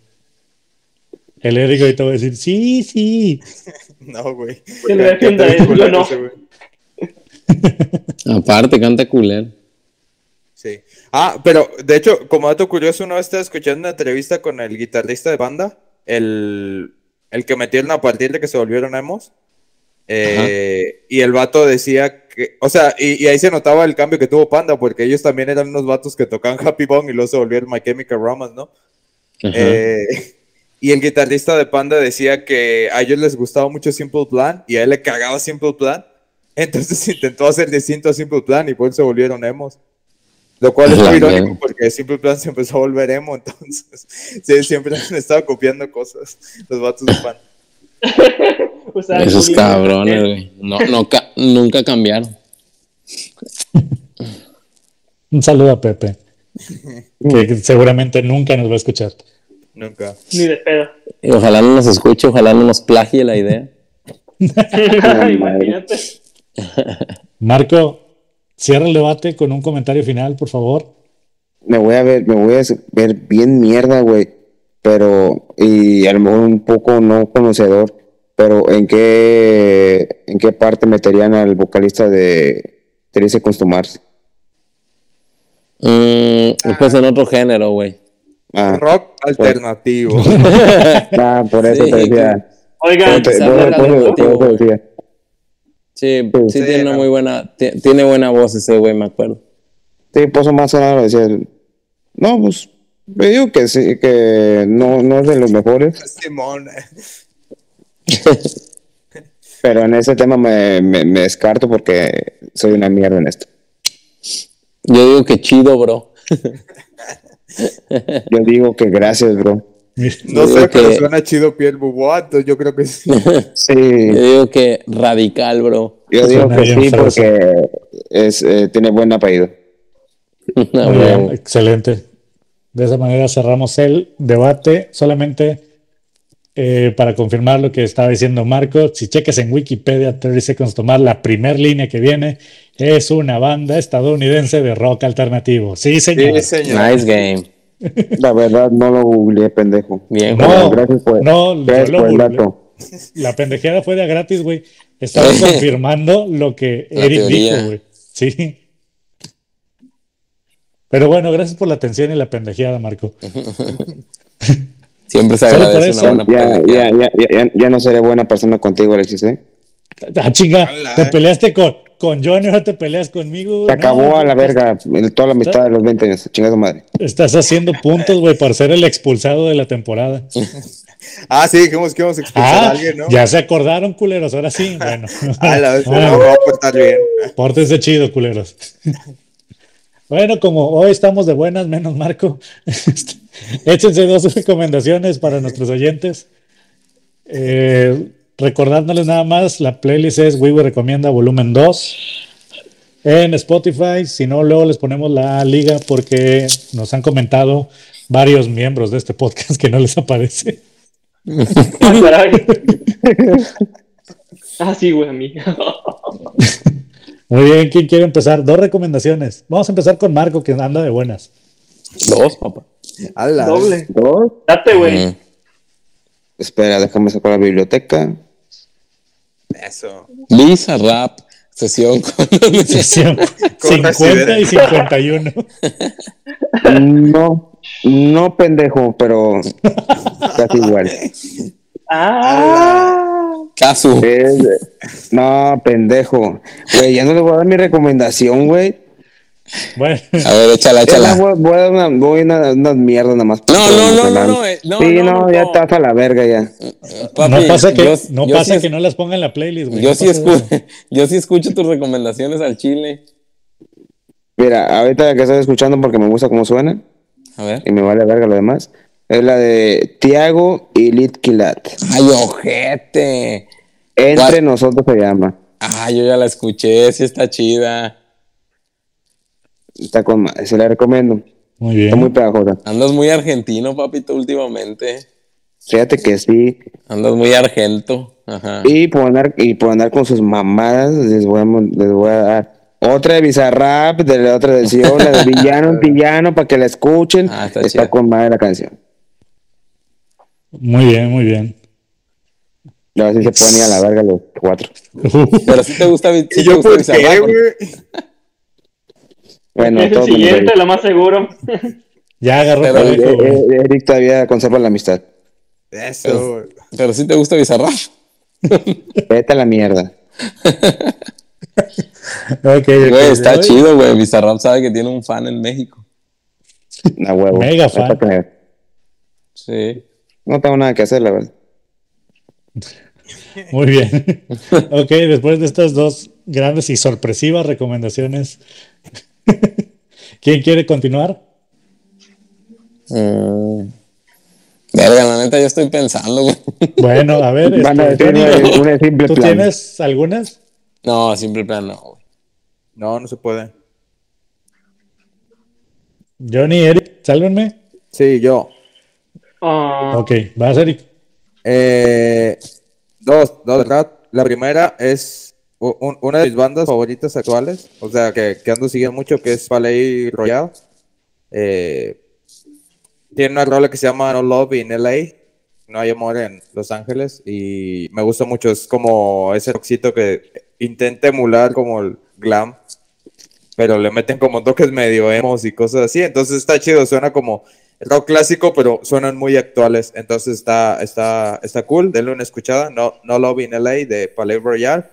El Eric ahorita va a decir, sí, sí. No, güey. Que le defienda él, yo no. Ese güey. Aparte, canta culero. Sí. Ah, pero de hecho, como dato curioso, una vez estaba escuchando una entrevista con el guitarrista de banda, el, el que metieron a partir de que se volvieron emos. Eh, y el vato decía que, o sea, y, y ahí se notaba el cambio que tuvo Panda, porque ellos también eran unos vatos que tocaban (laughs) Happy Bong y luego se volvieron My Chemical Romance, ¿no? Eh, (laughs) y el guitarrista de Panda decía que a ellos les gustaba mucho Simple Plan y a él le cagaba Simple Plan. (laughs) Entonces intentó hacer distinto a Simple Plan y por eso se volvieron emos. Lo cual es muy irónico porque Simple Plan se empezó a volver emo, (laughs) entonces sí, siempre han estado copiando cosas los vatos de pan. O sea, Esos cabrones, güey. No, no, ca- nunca cambiaron. Un saludo a Pepe, que seguramente nunca nos va a escuchar. Nunca. Ni de pedo. Y ojalá no nos escuche, ojalá no nos plagie la idea. (laughs) Imagínate. Marco, cierra el debate con un comentario final, por favor. Me voy a ver, me voy a ver bien mierda, güey. Pero, y a lo mejor un poco no conocedor, pero ¿en qué, en qué parte meterían al vocalista de Teresa? Mm, pues en otro género, güey. Ah, Rock alternativo. ah, por eso Sí, te decía. Oigan, Por- Sí, sí, Sí, tiene una muy buena, ti- tiene buena voz ese güey, me acuerdo. Sí, pues más que nada lo decía. No, pues, yo digo que sí, que no, no es de los mejores, Simón. (laughs) pero en ese tema me, me, me descarto porque soy una mierda en esto. Yo digo que chido, bro. (laughs) Yo digo que gracias, bro. No sé, pero que- suena chido piel bubuato, yo creo que (laughs) sí. Sí, Yo digo que radical, bro. yo digo Suena que sí porque es, eh, tiene buen apellido. (laughs) Ah, Muy bien, huevo. excelente. De esa manera cerramos el debate. Solamente eh, para confirmar lo que estaba diciendo Marco, si cheques en Wikipedia 30 Seconds Tomar, la primera línea que viene es una banda estadounidense de rock alternativo. Sí, señor. Sí, señor. Nice game. La verdad, no lo googleé, pendejo. Bien, No, gracias por, no, yo gracias lo por el dato. La pendejeada fue de gratis, güey. Estaba (laughs) confirmando lo que La Eric teoría. dijo, güey. Sí. Pero bueno, gracias por la atención y la pendejeada, Marco. Siempre se agradece una buena Ya, pelea. ya, ya, ya, ya, ya no seré buena persona contigo, Alexis, ¿eh? Ah, chinga, te peleaste con, con Johnny, ahora te peleas conmigo. Se acabó No, a la verga toda la amistad de los 20 años. Chingada madre. Estás haciendo puntos, güey, por ser el expulsado de la temporada. (laughs) Ah, sí, dijimos que íbamos a expulsar a Ah, alguien, ¿no? ya se acordaron, culeros. Ahora sí, bueno. (laughs) A la vez, Ah, no, portar bien. Pórtense chido, culeros. (laughs) Bueno, como hoy estamos de buenas, menos Marco, échense dos recomendaciones para nuestros oyentes. Eh, recordándoles nada más, la playlist es Wiwi Recomienda Volumen 2 en Spotify. Si no, luego les ponemos la liga porque nos han comentado varios miembros de este podcast que no les aparece. (laughs) Ah, sí, güey, a mí. Muy bien, ¿quién quiere empezar? Dos recomendaciones. Vamos a empezar con Marco, que anda de buenas. Dos, papá. Doble. ¿Dos? Date, güey. Mm. Espera, déjame sacar la biblioteca. Eso. Lisa Rap, sesión con Sesión Con 50 y Resident. 51. No, no pendejo, pero casi igual. Ah. Casu. (laughs) Es- no, pendejo. Güey, ya no le voy a dar mi recomendación, güey. Bueno, A ver, échala, échala. Voy, voy a dar una, voy a una, una mierda nada más. No, no, no, no, no, eh, no, sí, no, no, no, ya no. estás a la verga ya. Papi, no pasa que, yo- no, yo pasa sí que no las ponga en la playlist, güey. Yo No sí, pasa escu- eso. (laughs) yo sí escucho tus recomendaciones al chile. Mira, ahorita que estoy escuchando porque me gusta cómo suena A ver. y me vale verga lo demás, es la de Tiago y Litkilat. Ay, ojete. Entre ¿Cuál? nosotros se llama. Ah, yo ya la escuché, sí está chida. Está con se la recomiendo. Muy Está muy bien. pegajosa. Andas muy argentino, papito, últimamente. Fíjate que sí. Andas muy argento. Ajá. Y por andar, y por andar con sus mamadas, les voy a, les voy a dar otra de Bizarrap, de la otra de Sion, la de Villano en Villano, para que la escuchen. Ah, está está con madre la canción. Muy bien, muy bien. Y ahora sí se ir a la verga los cuatro. (laughs) Pero si te gusta, sí ¿Y te yo gusta Bizarrap, qué? Bueno, es el siguiente, lo más seguro. (laughs) Ya agarró Pero, parejo, Eh, eh, Eric todavía conserva la amistad. Eso, güey. Pero si te gusta Bizarrap. (laughs) Vete a la mierda. (laughs) Ok, ok. Güey, está chido, güey. Bizarrap sabe que tiene un fan en México. Una huevo. Mega fan. Sí. No tengo nada que hacer, la verdad. Muy bien. Ok, después de estas dos grandes y sorpresivas recomendaciones, ¿Quién quiere continuar? Mm. Verga, la neta, yo estoy pensando, güey. Bueno, a ver, Van a este, decir Johnny, una, una simple ¿tú plan. tienes algunas? No, simple plan no, güey. No, no se puede. Johnny, Eric, sálvenme. Sí, yo. Ah, Ok, vas, Eric. Eh, dos, dos, ¿verdad? La primera es una de mis bandas favoritas actuales, o sea, que, que ando siguiendo mucho, que es Palais Royale. Eh, tiene una rola que se llama No Love in LA, No hay amor en Los Ángeles, y me gusta mucho, es como ese rockcito que intenta emular como el glam, pero le meten como toques medio emos y cosas así, entonces está chido, suena como rock clásico, pero suenan muy actuales. Entonces está, está, está cool. Denle una escuchada. No, no Love in LA de Palais Royale.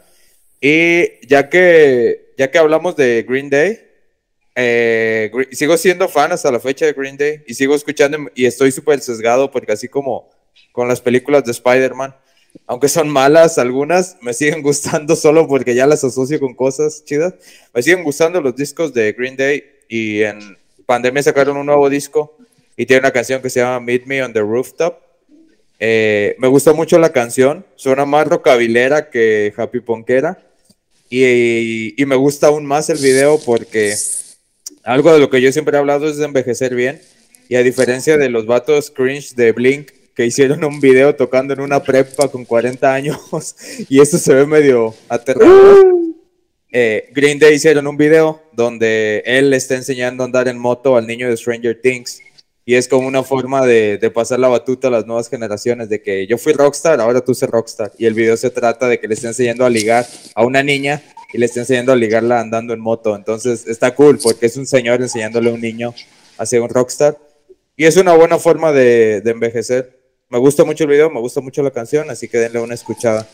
Y ya que, ya que hablamos de Green Day, eh, sigo siendo fan hasta la fecha de Green Day y sigo escuchando y estoy súper sesgado porque así como con las películas de Spider-Man, aunque son malas algunas, me siguen (laughs) gustando solo porque ya las asocio con cosas chidas. Me siguen gustando los discos de Green Day y en pandemia sacaron un nuevo disco y tiene una canción que se llama Meet Me on the Rooftop. Eh, me gustó mucho la canción, suena más rockabilera que happy punkera y, me gusta aún más el video porque algo de lo que yo siempre he hablado es de envejecer bien y a diferencia de los vatos cringe de Blink que hicieron un video tocando en una prepa con 40 años (laughs) y eso se ve medio aterrador. Eh, Green Day hicieron un video donde él le está enseñando a andar en moto al niño de Stranger Things y es como una forma de, pasar la batuta a las nuevas generaciones de que yo fui rockstar, ahora tú sé rockstar y el video se trata de que le está enseñando a ligar a una niña y le está enseñando a ligarla andando en moto, entonces está cool porque es un señor enseñándole a un niño a ser un rockstar y es una buena forma de, envejecer. Me gusta mucho el video, me gusta mucho la canción, así que denle una escuchada.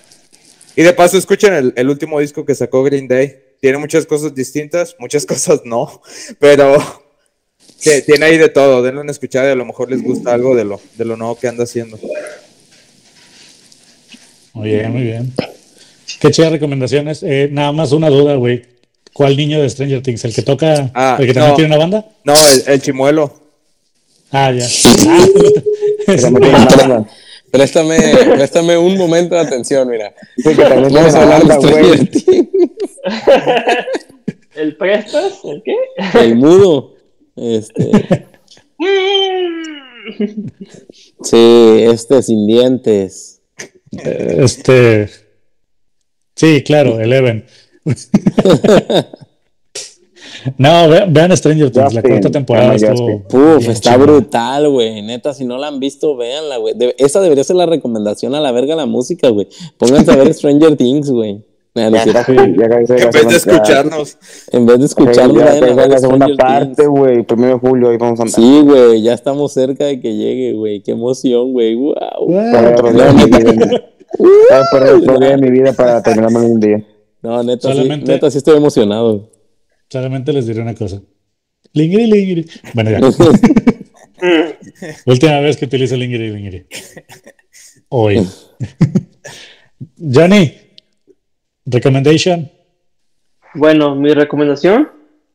Y de paso, escuchen el último disco que sacó Green Day. Tiene muchas cosas distintas, muchas (laughs) cosas no, pero que tiene ahí de todo. Denle una escuchada y a lo mejor les gusta algo de lo, de lo nuevo que anda haciendo. Muy bien, muy bien. Qué chidas recomendaciones. Eh, nada más una duda, güey. ¿Cuál niño de Stranger Things? ¿El que toca, Ah, el que también no. tiene una banda? No, el, el chimuelo. Ah, ya. (laughs) Préstame, préstame un momento de atención, mira. Sí, que también Vamos a hablar de. Stranger Things. (laughs) ¿El prestas? ¿El qué? El mudo. Este. (laughs) Sí, este sin dientes. Este. Sí, claro, Eleven. (laughs) no, ve- vean Stranger Things, la cuarta temporada estuvo. Está brutal, güey. Neta, si no la han visto, véanla, güey. De- esa debería ser la recomendación a la verga la música, güey. Pónganse a ver (laughs) Stranger Things, güey. Casi (laughs) En vez de escucharnos. En vez de escucharlo, ya la segunda parte, güey. Primero de julio, ahí vamos a andar. Sí, güey, ya estamos cerca de que llegue, güey. Qué emoción, güey. Wow. Día de mi vida. (laughs) Para terminarme un día. No, neta, Solamente- sí, neta, sí estoy emocionado. Solamente les diré una cosa. Lingiri, lingiri. Bueno, ya. (laughs) Última vez que utilizo lingiri, lingiri. Hoy. Johnny, recommendation. Bueno, mi recomendación,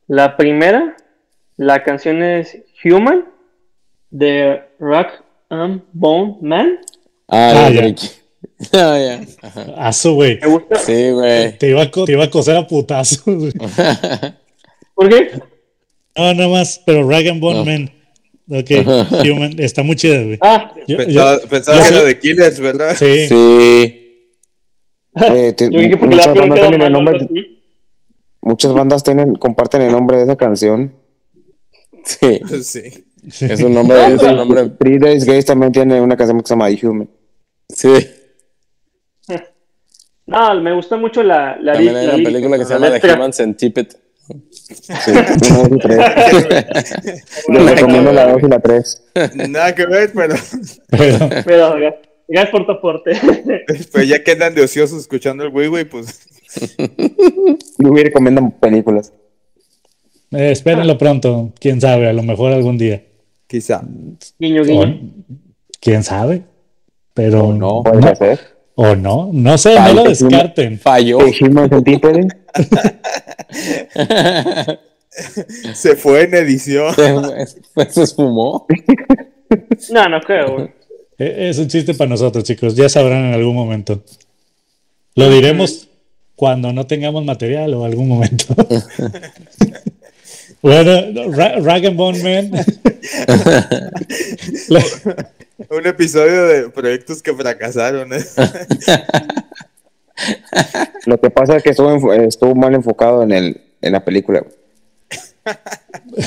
la primera, la canción es Human de Rock and Bone Man. Ah, Ah, ya. (laughs) Ah, ya. Aso, güey. Sí, güey. Te iba, a te iba a coser a putazos. güey. (laughs) ¿Por qué? No, nada más, pero Rag and Bone No. Man. Ok, (laughs) Human, está muy chida, güey. Ah, Yo- Pensaba, yo- pensaba yo que era de Killers, ¿verdad? Sí, Sí. Eh, te- muchas bandas tienen el nombre, muchas bandas tienen, comparten el nombre de esa canción. (laughs) Sí. Sí. Es un nombre, es un nombre. (laughs) Three Days Grace también tiene una canción que se llama I Human. Sí. (laughs) No, me gusta mucho la, la, También hay la una película que se la llama The. Human Centipede. Sí, una, dos y tres. Les recomiendo la 2 y la 3. Nada que ver, pero, pero gracias por tu aporte. (laughs) pero ya que andan de ociosos escuchando el Wii, güey, pues (laughs) Yo voy recomiendo películas. eh, espérenlo pronto. Quién sabe, a lo mejor algún día. quizá. guiño, O- guiño. quién sabe. Pero O no. Puede ser. O no, no sé, no lo descarten. Falló. (laughs) Se fue en edición. Pues se esfumó. No, no creo, güey. E- Es un chiste para nosotros, chicos. Ya sabrán en algún momento. Lo diremos cuando no tengamos material o algún momento. (laughs) bueno, Ra- Rag and Bone Man. (laughs) Un episodio de proyectos que fracasaron. ¿eh? (laughs) Lo que pasa es que estuvo, estuvo mal enfocado en, el, en la película.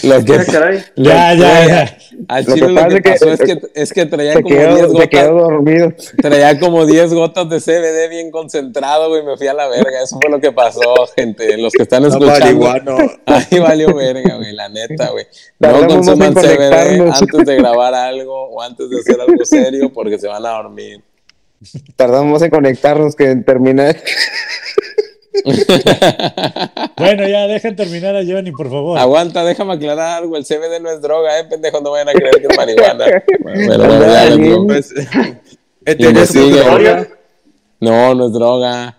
Lo que, Ah, ya, ya, ya. al Lo chile que lo pasa que es que- pasó es que, es que traía como 10 quedó, se quedó gotas. dormido. Traía como 10 gotas de CBD bien concentrado, güey. Me fui a la verga. Eso fue lo que pasó, gente. Los que están No, escuchando. (laughs) Ahí valió verga, güey, la neta, güey. No Tardamos consuman CBD antes de grabar algo o antes de hacer algo serio porque se van a dormir. Tardamos en conectarnos que en terminar. (laughs) Bueno, ya dejen terminar a Johnny, por favor. Aguanta, déjame aclarar algo. El CBD no es droga, eh, pendejo. No vayan a creer que es marihuana. Bueno, (laughs) bueno, bueno, ya, no. Pues, (laughs) teoría sí es droga, No, no es droga.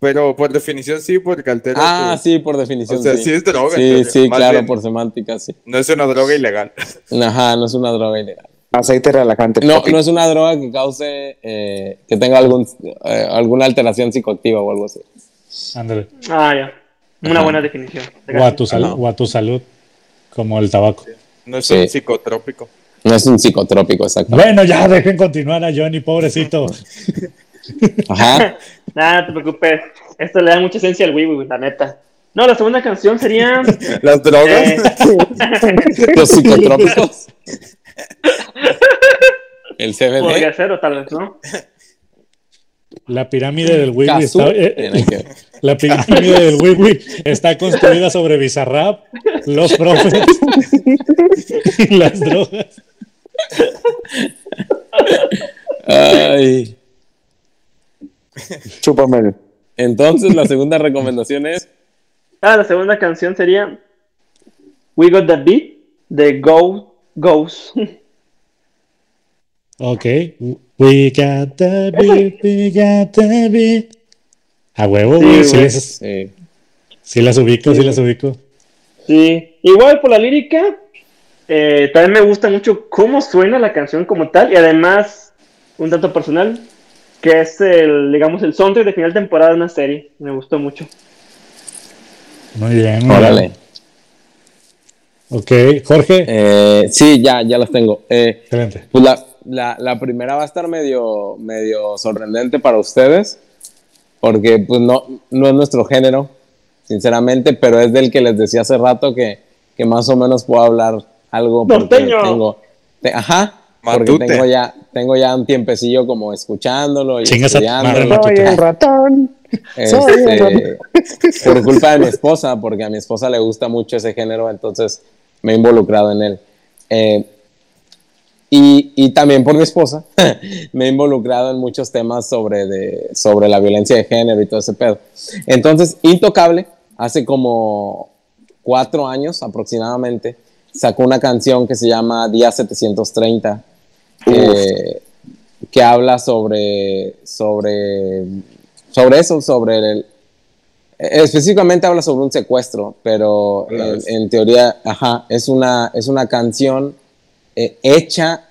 pero por definición sí, porque altera. Ah, tu- sí, por definición. O sea, sí. sí es droga, Sí, entonces, sí, más claro, bien. por semántica, sí. No es una droga ilegal. Ajá, no es una droga ilegal. Aceite relajante. No, no es una droga que cause, eh, que tenga algún, eh, alguna alteración psicoactiva o algo así. Ándale. Ah, ya. Una Ajá. buena definición. O a, tu sal- Ajá. o a tu salud, como el tabaco. No es Sí. un psicotrópico. No es un psicotrópico, exactamente. Bueno, ya dejen continuar a Johnny, pobrecito. (laughs) Ajá. (laughs) Nada, no te preocupes. Esto le da mucha esencia al Wii, la neta. No, la segunda canción sería. (laughs) Las drogas. eh, Los psicotrópicos. El podría CBD. ser, o tal vez, ¿no? La pirámide del está, eh, Tiene que- (laughs) la pirámide del Wii Wii está construida sobre Bizarrap, los profes (laughs) y las drogas. Ay. Chúpamelo. Entonces, la segunda recomendación es. Ah, la segunda canción sería We Got That Beat de Go Goes. Ok. (laughs) We got the beat, we got the beat. A huevo, Sí, güey. Sí, güey. les- Sí. sí las ubico, sí las ubico. Sí, igual por la lírica, eh, también me gusta mucho cómo suena la canción como tal y además, un dato personal, que es el, digamos, el soundtrack de final de temporada de una serie. Me gustó mucho. Muy bien. Órale. Ok, Jorge. Eh, sí, ya, ya las tengo. Eh, Excelente. Pues la, la, la primera va a estar medio, medio sorprendente para ustedes, porque pues no, no es nuestro género, sinceramente, pero es del que les decía hace rato que, que más o menos puedo habbar algo. porque Norteño. Tengo, te- ajá, porque Matute. tengo ya, tengo ya un tiempecillo como escuchándolo y Chingas estudiándolo. (laughs) Soy el ratón. Soy el Este, por culpa de mi esposa, porque a mi esposa le gusta mucho ese género, entonces me he involucrado en él. Eh, y, y también por mi esposa, (laughs) me he involucrado en muchos temas sobre, de, sobre la violencia de género y todo ese pedo. Entonces, Intocable, hace como cuatro años aproximadamente, sacó una canción que se llama Día 730, eh, que habla sobre, sobre, sobre eso, sobre el, específicamente habla sobre un secuestro, pero en, en teoría, ajá, es una, es una canción eh, hecha,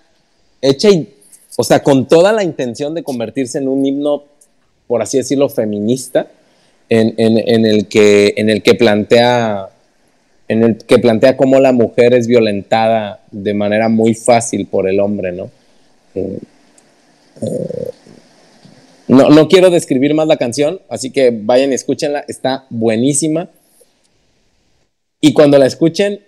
hecha y, o sea, con toda la intención de convertirse en un himno, por así decirlo, feminista, en, en- el, que, en el que plantea en el que plantea cómo la mujer es violentada de manera muy fácil por el hombre, ¿no? Eh, eh, no, no quiero describir más la canción, así que vayan y escúchenla, está buenísima. Y cuando la escuchen,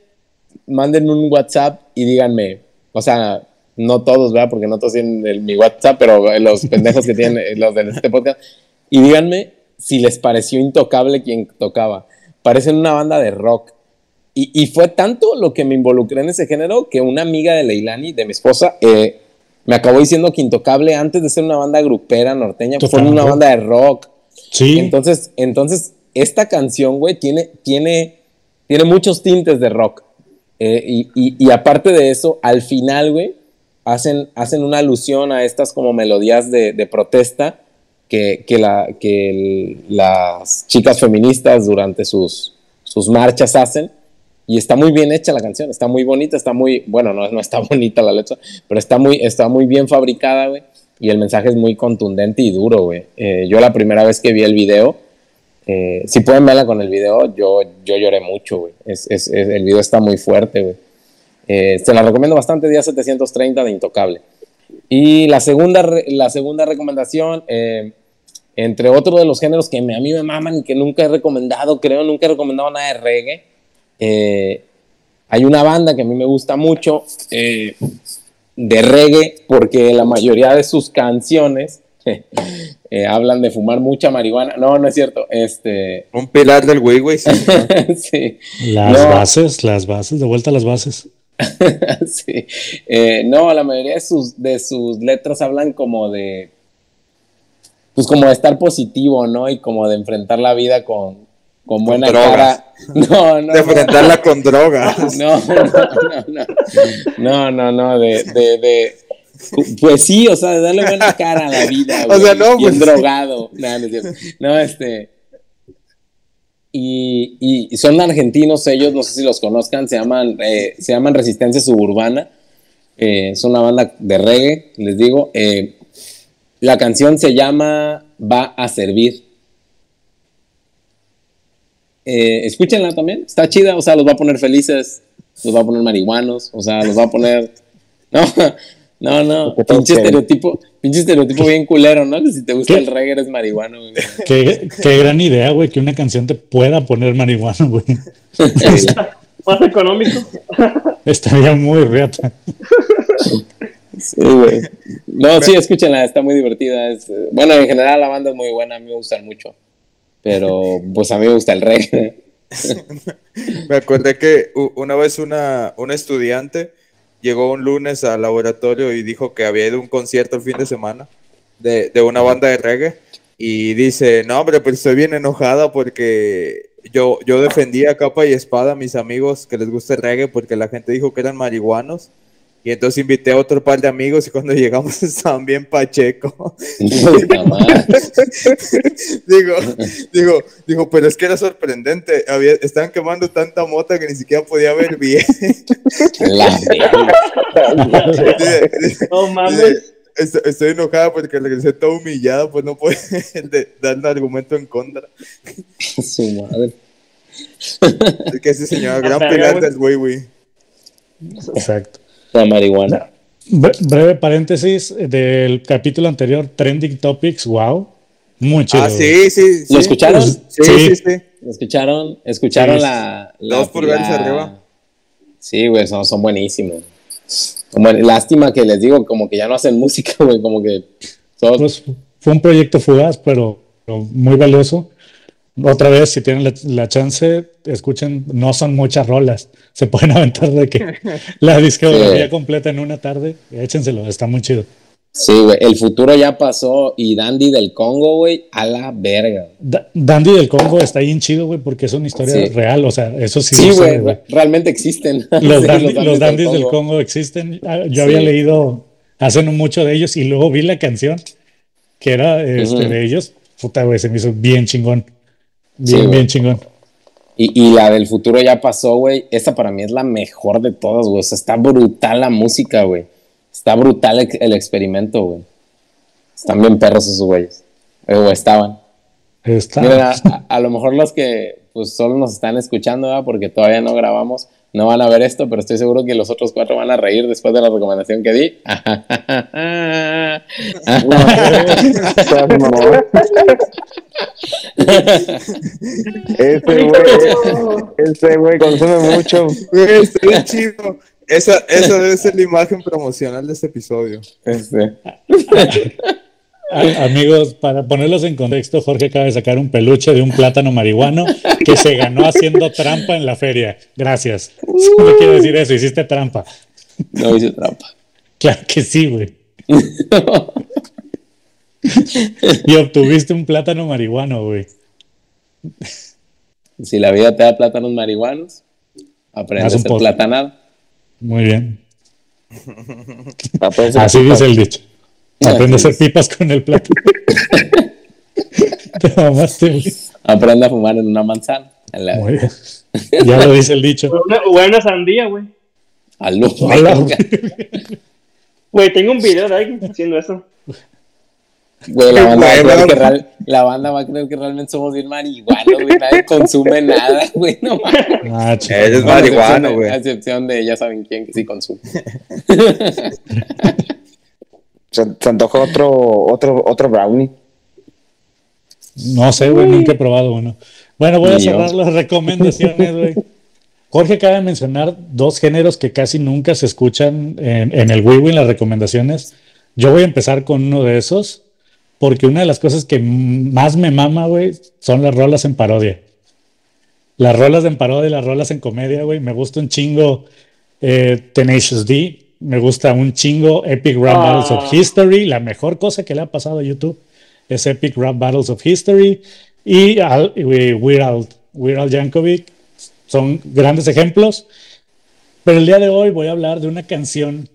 manden un WhatsApp y díganme, o sea, no todos, ¿verdad? Porque no todos tienen el- mi WhatsApp, pero los pendejos que tienen eh, los de este podcast, y díganme si les pareció intocable quien tocaba. Parecen una banda de rock. Y, y fue tanto lo que me involucré en ese género que una amiga de Leilani, de mi esposa, eh, me acabó diciendo que Intocable, antes de ser una banda grupera norteña, fue una banda de rock. Sí. Entonces, entonces esta canción, güey, tiene, tiene, tiene muchos tintes de rock. Eh, y, y- y aparte de eso, al final, güey, hacen, hacen una alusión a estas como melodías de, de protesta que, que, la, que el- las chicas feministas durante sus, sus marchas hacen. y está muy bien hecha la canción, está muy bonita, está muy, bueno, no, no está (laughs) bonita la letra, pero está muy, está muy bien fabricada, güey, y el mensaje es muy contundente y duro, güey. Eh, yo la primera vez que vi el video, eh, si pueden verla con el video, yo, yo lloré mucho, güey. El video está muy fuerte, güey. Eh, se la recomiendo bastante, día 730 de Intocable. Y la segunda, la segunda recomendación, eh, entre otros de los géneros que me- a mí me maman y que nunca he recomendado, creo, nunca he recomendado nada de reggae. hay una banda que a mí me gusta mucho de reggae porque la mayoría de sus canciones (laughs) eh, hablan de fumar mucha marihuana. No, no es cierto. Este, Un pilar del Wii, güey. sí. (laughs) sí. Las No. bases, las bases, de vuelta a las bases. (laughs) sí. Eh, no, la mayoría de sus, de sus letras hablan como de. Pues como de estar positivo, ¿no? Y como de enfrentar la vida con, con buena cara. No, no. De no. enfrentarla con drogas. No, no, no, no. No, no, no, de, de, de. Pues sí, o sea, darle buena (laughs) cara a la vida. O sea, no, Bien pues- drogado. No, este. Y, y- son argentinos ellos, no sé si los conozcan, se llaman, eh, se llaman Resistencia Suburbana. Eh, es una banda de reggae, les digo. Eh, la canción se llama Va a servir. Escúchenla también, está chida, o sea, los va a poner felices, los va a poner marihuanos, o sea, los va a poner. (laughs) No, no, no, pinche estereotipo, pinche estereotipo (laughs) bien culero, ¿no? Que si te gusta el reggae eres marihuano, güey. Qué, qué gran idea, güey, que una canción te pueda poner marihuana, güey. (laughs) Más económico. (laughs) Estaría muy reata. Sí, güey. No, sí, escúchenla, está muy divertida. es, bueno, en general la banda es muy buena, a mí me gustan mucho. Pero, pues a mí me gusta el reggae. Me acordé que una vez una, una estudiante llegó un lunes al laboratorio y dijo que había ido a un concierto el fin de semana de, de una banda de reggae y dice, no hombre, pero estoy bien enojada porque yo, yo defendí a capa y espada a mis amigos que les gusta el reggae porque la gente dijo que eran marihuanos y entonces invité a otro par de amigos y cuando (laughs) llegamos estaban bien pacheco. (laughs) Digo, digo, digo, pero es que era sorprendente. Había, estaban quemando tanta mota que ni siquiera podía ver bien. (laughs) No mames. estoy, estoy enojada porque regresé toda humillada, pues no puede de- dar un argumento en contra. Su madre. Es que ese señor, gran pilar del güey, güey. Exacto. La marihuana. Bre- breve paréntesis del capítulo anterior, Trending Topics, wow. Muy chido. Ah, sí, sí. sí. ¿Lo escucharon? Sí, Sí. sí, sí. ¿Escucharon? ¿Escucharon Sí. la, la- Dos la- arriba. Sí, güey, son, son buenísimos. Como, lástima que les digo, como que ya no hacen música, güey, como que son- Pues, fue un proyecto fugaz, pero, pero muy valioso. Otra vez, si tienen la, la chance, escuchen, no son muchas rolas. Se pueden (laughs) aventar de que la discografía Sí. completa en una tarde, échenselo, está muy chido. Sí, güey, el futuro ya pasó y Dandy del Congo, güey, a la verga. Da- Dandy del Congo está bien chido, güey, porque es una historia Sí. real, o sea, eso sí. Sí, güey, re- realmente existen. (laughs) Los, Sí, dandy- los dandis del Congo existen. Ah, Yo había leído hace no mucho de ellos y luego vi la canción que era este, Ujú. de ellos. Puta, güey, se me hizo bien chingón. Bien, bien chingón. Y, y la del futuro ya pasó, güey. Esa para mí es la mejor de todas, güey. O sea, está brutal la música, güey. Está brutal el, el experimento, güey. Están bien perros esos güeyes. Eh, O estaban. Está, Miren, a, a- a lo mejor los que pues solo nos están escuchando, ¿verdad? porque todavía no grabamos, no van a ver esto, pero estoy seguro que los otros cuatro van a reír después de la recomendación que di. Ese güey, ese güey consume mucho. Bien chido. Esa, esa debe ser la imagen promocional de este episodio. Este, amigos, para ponerlos en contexto, Jorge acaba de sacar un peluche de un plátano marihuano que se ganó haciendo trampa en la feria. Gracias. Solo quiero decir eso, hiciste trampa. no hice trampa. Claro que sí, güey. Y obtuviste un plátano marihuano, güey. si la vida te da plátanos marihuanos, aprende Haz a ser platanado. Muy bien. Así dice el dicho. Aprende a hacer pipas con el plátano. (laughs) (laughs) Te mamaste, güey. Aprende a fumar en una manzana. A la- Muy bien. Ya lo dice el dicho. Una, buena sandía, güey. a lo- Hola, Güey, tengo un video de alguien haciendo eso. Güey, la banda, va a creer que real- la banda va a creer que realmente somos bien marihuanos, güey. Nadie consume nada, güey. No mames. Ah, excepción marihuano, de- güey. A excepción de ya saben quién que sí consume. (laughs) Se, se antoja otro, otro, otro brownie. No sé, güey, nunca he probado uno. Bueno, voy a yo. cerrar las recomendaciones, güey. (laughs) Jorge acaba de mencionar dos géneros que casi nunca se escuchan en, en el Wii en las recomendaciones. Yo voy a empezar con uno de esos, porque una de las cosas que más me mama, güey, son las rolas en parodia. Las rolas en parodia y las rolas en comedia, güey. Me gusta un chingo eh, Tenacious D. Me gusta un chingo Epic Rap Ah. Battles of History. La mejor cosa que le ha pasado a YouTube es Epic Rap Battles of History. Y, Al, y Weird Al, Weird Al Yankovic. Son grandes ejemplos. Pero el día de hoy voy a hablar de una canción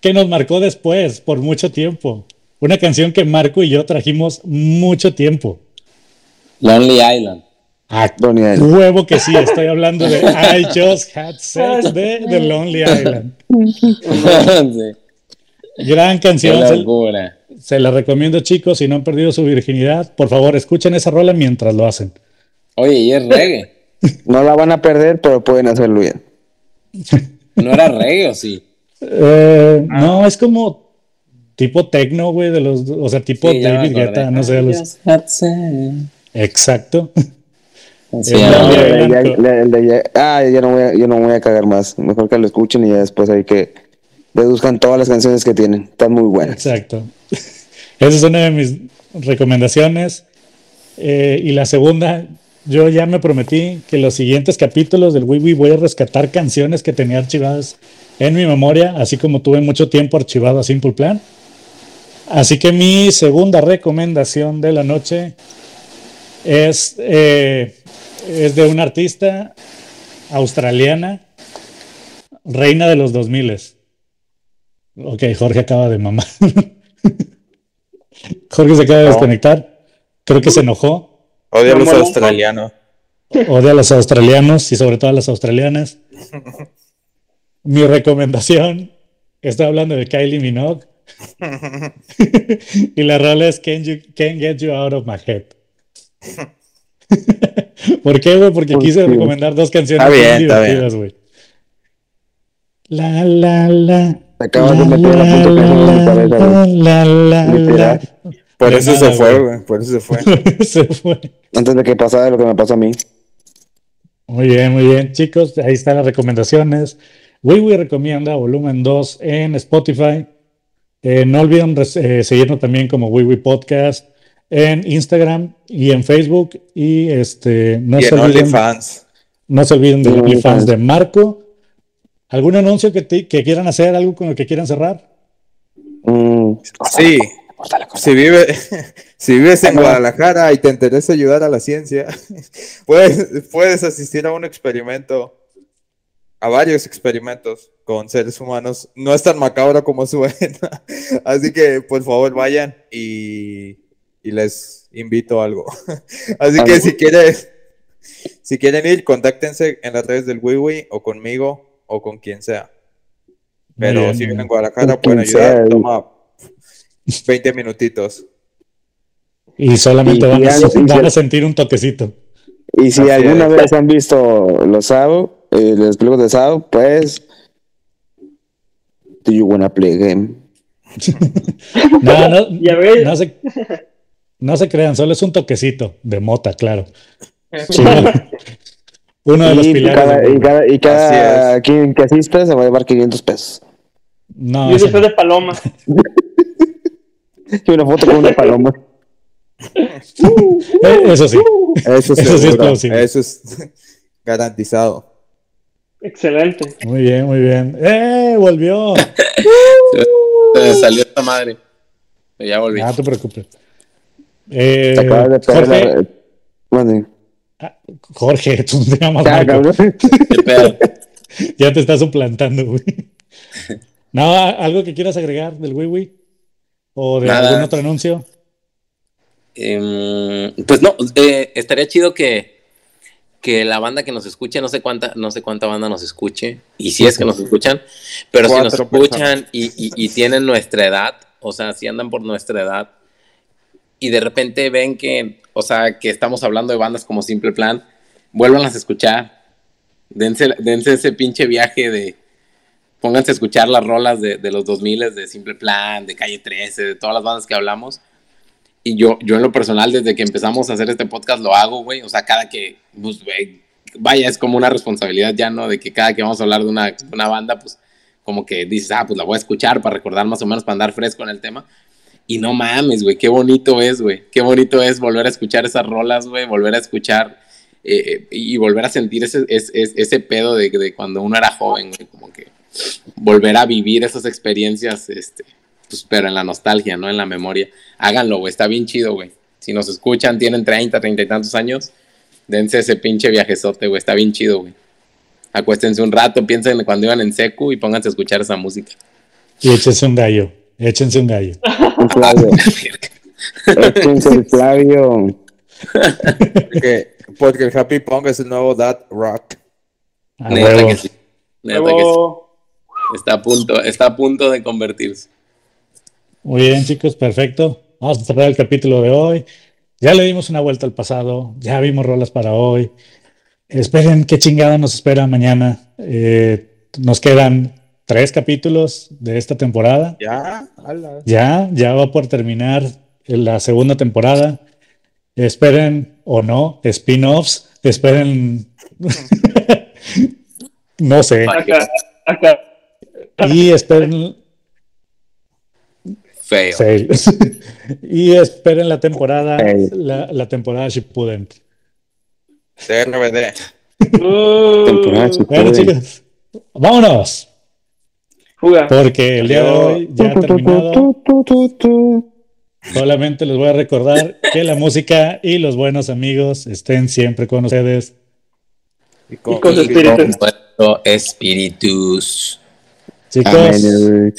que nos marcó después, por mucho tiempo. Una canción que Marco y yo trajimos mucho tiempo. Lonely Island. Ah, huevo que sí, estoy hablando de I Just Had Sex de The Lonely Island. sí, (laughs) Gran canción, se, se la recomiendo chicos, si no han perdido su virginidad, por favor escuchen esa rola mientras lo hacen. Oye, y es reggae. (laughs) No la van a perder, pero pueden hacerlo bien. (laughs) ¿No era reggae o sí? Eh, No, es como tipo techno, güey, de los, o sea, tipo Sí, David. Guetta, no sé, I los- just had sex. exacto. Sí, no, El el de- ah, yo no, voy a, yo no voy a cagar más. Mejor que lo escuchen y ya después hay que deduzcan todas las canciones que tienen. Están muy buenas. Exacto. (laughs) Esa es una de mis recomendaciones. Eh, y la segunda, yo ya me prometí que los siguientes capítulos del Wii Wii voy a rescatar canciones que tenía archivadas en mi memoria, así como tuve mucho tiempo archivado a Simple Plan. Así que mi segunda recomendación de la noche es, eh, es de una artista australiana, reina de los 2000 Ok, Jorge acaba de mamar. (laughs) Jorge se acaba de No. desconectar. Creo que se enojó. Odio a los australianos. Odia a los australianos y sobre todo a las australianas. (laughs) Mi recomendación, estoy hablando de Kylie Minogue. (laughs) y la rola es Can't, you- Can't Get You Out of My Head. (laughs) ¿Por qué, güey? Porque ¿Por quise recomendar dos canciones Está bien, muy divertidas, güey. La, la, la. Te acabas de meter la puta canción en mi cabeza, güey. la, la, la. Por eso se fue, güey. Por eso se fue. (laughs) Se fue. Antes de que pasara lo que me pasó a mí. Muy bien, muy bien, chicos. Ahí están las recomendaciones. WiiWi recomienda volumen 2 en Spotify. Eh, no olviden eh, seguirnos también como WiiWi Podcast en Instagram y en Facebook. Y este, no, y se en olviden, OnlyFans. no se olviden de OnlyFans OnlyFans. de Marco. ¿Algún anuncio que, te- que quieran hacer? ¿Algo con lo que quieran cerrar? Mm, Sí. Si, vive, (laughs) si vives en. Guadalajara y te interesa ayudar a la ciencia, (laughs) puedes, puedes asistir a un experimento, a varios experimentos con seres humanos. No es tan macabro como suena. (laughs) Así que por favor vayan y, y les invito a algo. (laughs) Así que si quieren, si quieren ir, contáctense en las redes del WiiWi o conmigo o con quien sea. Pero bien, si muy viven bien. en Guadalajara, pueden sea, ayudar. y- Toma 20 minutitos. Y solamente Y- van, y a, van a sentir un toquecito. Y si Así alguna es. vez han visto los SAO, eh, los películas de SAO, pues. Do you wanna play a game? (laughs) No, no, (laughs) Ya ves. no se, no se crean, solo es un toquecito de mota, claro. (laughs) Uno de los y, pilares. cada, y cada, y cada Así quien que asista se va a llevar 500 pesos. No, Y ese después de paloma. (laughs) Y una foto con una paloma. (laughs) Eh, Eso sí. Eso, Eso sí es plausible. Eso es garantizado. Excelente. Muy bien, muy bien. ¡Eh! Volvió. Se salió esta madre. Pero ya volví. No te preocupes. Eh, Te acabas de pegar Jorge, la. Bueno, ah, Jorge, tú te llamas ya, te estás suplantando, güey. No, ¿a- ¿algo que quieras agregar del Wii ¿O de Nada. algún otro anuncio? Em, pues no, eh, estaría chido que, que la banda que nos escuche, no sé cuánta, no sé cuánta banda nos escuche, y si es que nos escuchan, pero si nos escuchan y, y- y tienen nuestra edad, o sea, si andan por nuestra edad, y de repente ven que, o sea, que estamos hablando de bandas como Simple Plan, vuélvanlas a escuchar. Dense, dense ese pinche viaje de. Pónganse a escuchar las rolas de, de los 2000 de Simple Plan, de Calle 13, de todas las bandas que hablamos. Y yo, yo en lo personal, desde que empezamos a hacer este podcast, lo hago, güey. O sea, cada que, pues, vaya, es como una responsabilidad ya, ¿no? De que cada que vamos a hablar de una, una banda, pues, como que dices, ah, pues la voy a escuchar para recordar más o menos, para andar fresco en el tema. Y no mames, güey, qué bonito es, güey. Qué bonito es volver a escuchar esas rolas, güey, volver a escuchar eh, y volver a sentir ese, pedo de, cuando uno era joven, güey, como que volver a vivir esas experiencias, este, pues, pero en la nostalgia, ¿no? En la memoria. Háganlo, güey, está bien chido, güey. Si nos escuchan, tienen 30, 30 y tantos años, dense ese pinche viajezote, güey, está bien chido, güey. Acuéstense un rato, piensen en cuando iban en secu y pónganse a escuchar esa música. Y échense un gallo. Échense un gallo. Un Flavio. Échense el Flavio. Porque, porque el Happy Pong es el nuevo Dad Rock. A Neta que sí. Neta que sí. Luego, Está a punto, está a punto de convertirse. Muy bien, chicos, perfecto. Vamos a cerrar el capítulo de hoy. Ya le dimos una vuelta al pasado, ya vimos rolas para hoy. Esperen qué chingada nos espera mañana. Eh, nos quedan tres capítulos de esta temporada. Ya, ala. Ya, ya va por terminar la segunda temporada. Esperen o no, spin-offs. Esperen, (laughs) no sé. acá, acá. Y esperen Feo. Fail. (laughs) y esperen la temporada, Fail. la, la temporada Shippuden. CRBD. Uh, Temporada Bueno, chicos, vámonos, Fuga. porque el día de hoy ya ha terminado. Solamente les voy a recordar que la música y los buenos amigos estén siempre con ustedes. Y con, Y con y- espíritus. Espíritus. Chicos, Amén.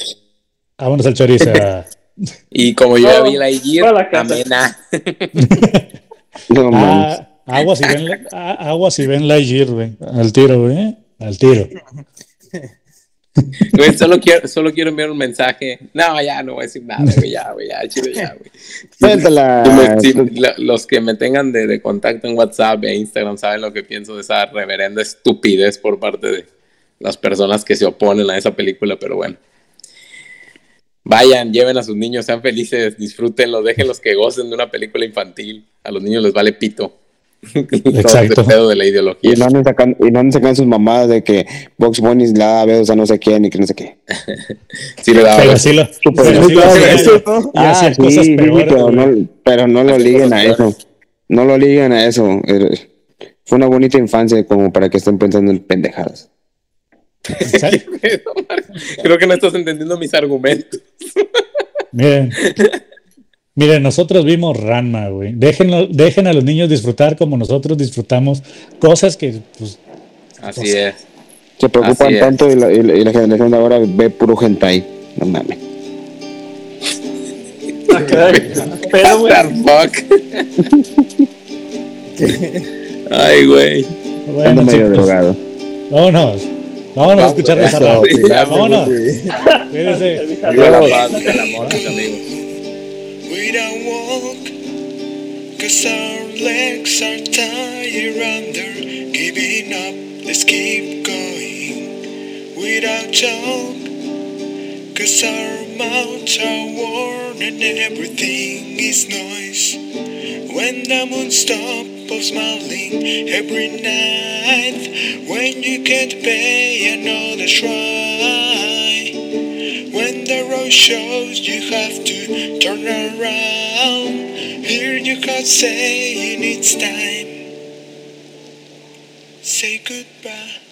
vámonos al chorizo. (laughs) Y como yo ya Oh, vi la IG, amena. (laughs) No mames. Ah, aguas si ven, la- ah, aguas si ven Lightyear, güey. Al tiro, güey. Al tiro. Güey, solo quiero, solo quiero enviar un mensaje. No, ya no voy a decir nada, güey, ya, güey, ya, chido, ya, güey. Suéltala. (laughs) Sí, los que me tengan de, de contacto en WhatsApp e Instagram saben lo que pienso de esa reverenda estupidez por parte de las personas que se oponen a esa película, pero bueno. Vayan, lleven a sus niños, sean felices, disfrútenlo, déjenlos que gocen de una película infantil. A los niños les vale pito. (laughs) Todo Exacto. ese pedo de la ideología. Y no anden sacando, y no sacando sus mamadas de que Box Bunny es la vez a no sé quién y que no sé qué. (laughs) Sí le daba Pero sí lo, pero ¿no? Ah, hacía sí, cosas sí, peores, pero güey. no, pero no lo liguen a eso. No lo liguen a eso. Fue una bonita infancia como para que estén pensando en pendejadas. Exacto. (laughs) Creo que no estás entendiendo mis argumentos. Miren, miren, nosotros vimos Ranma, güey. Déjenlo, dejen a los niños disfrutar como nosotros disfrutamos cosas que, pues, Así es. Se preocupan Así tanto y la, y la- y la generación de ahora ve puro hentai. No mames. (laughs) Pero, güey. (laughs) Ay, güey. Ando bueno, medio chicos, drogado. vámonos. Vámonos a escuchar esa (laughs) Vámonos. Cuídense. Viva la paz, viva el amor, mis amigos. We don't walk, cause our legs are tired under giving up. Let's keep going. Don't joke, cause our mouths are worn and everything is noise. When the moon stops smiling every night, when you can't pay another shrine. When the road shows you have to turn around, hear your can saying it's time. Say goodbye.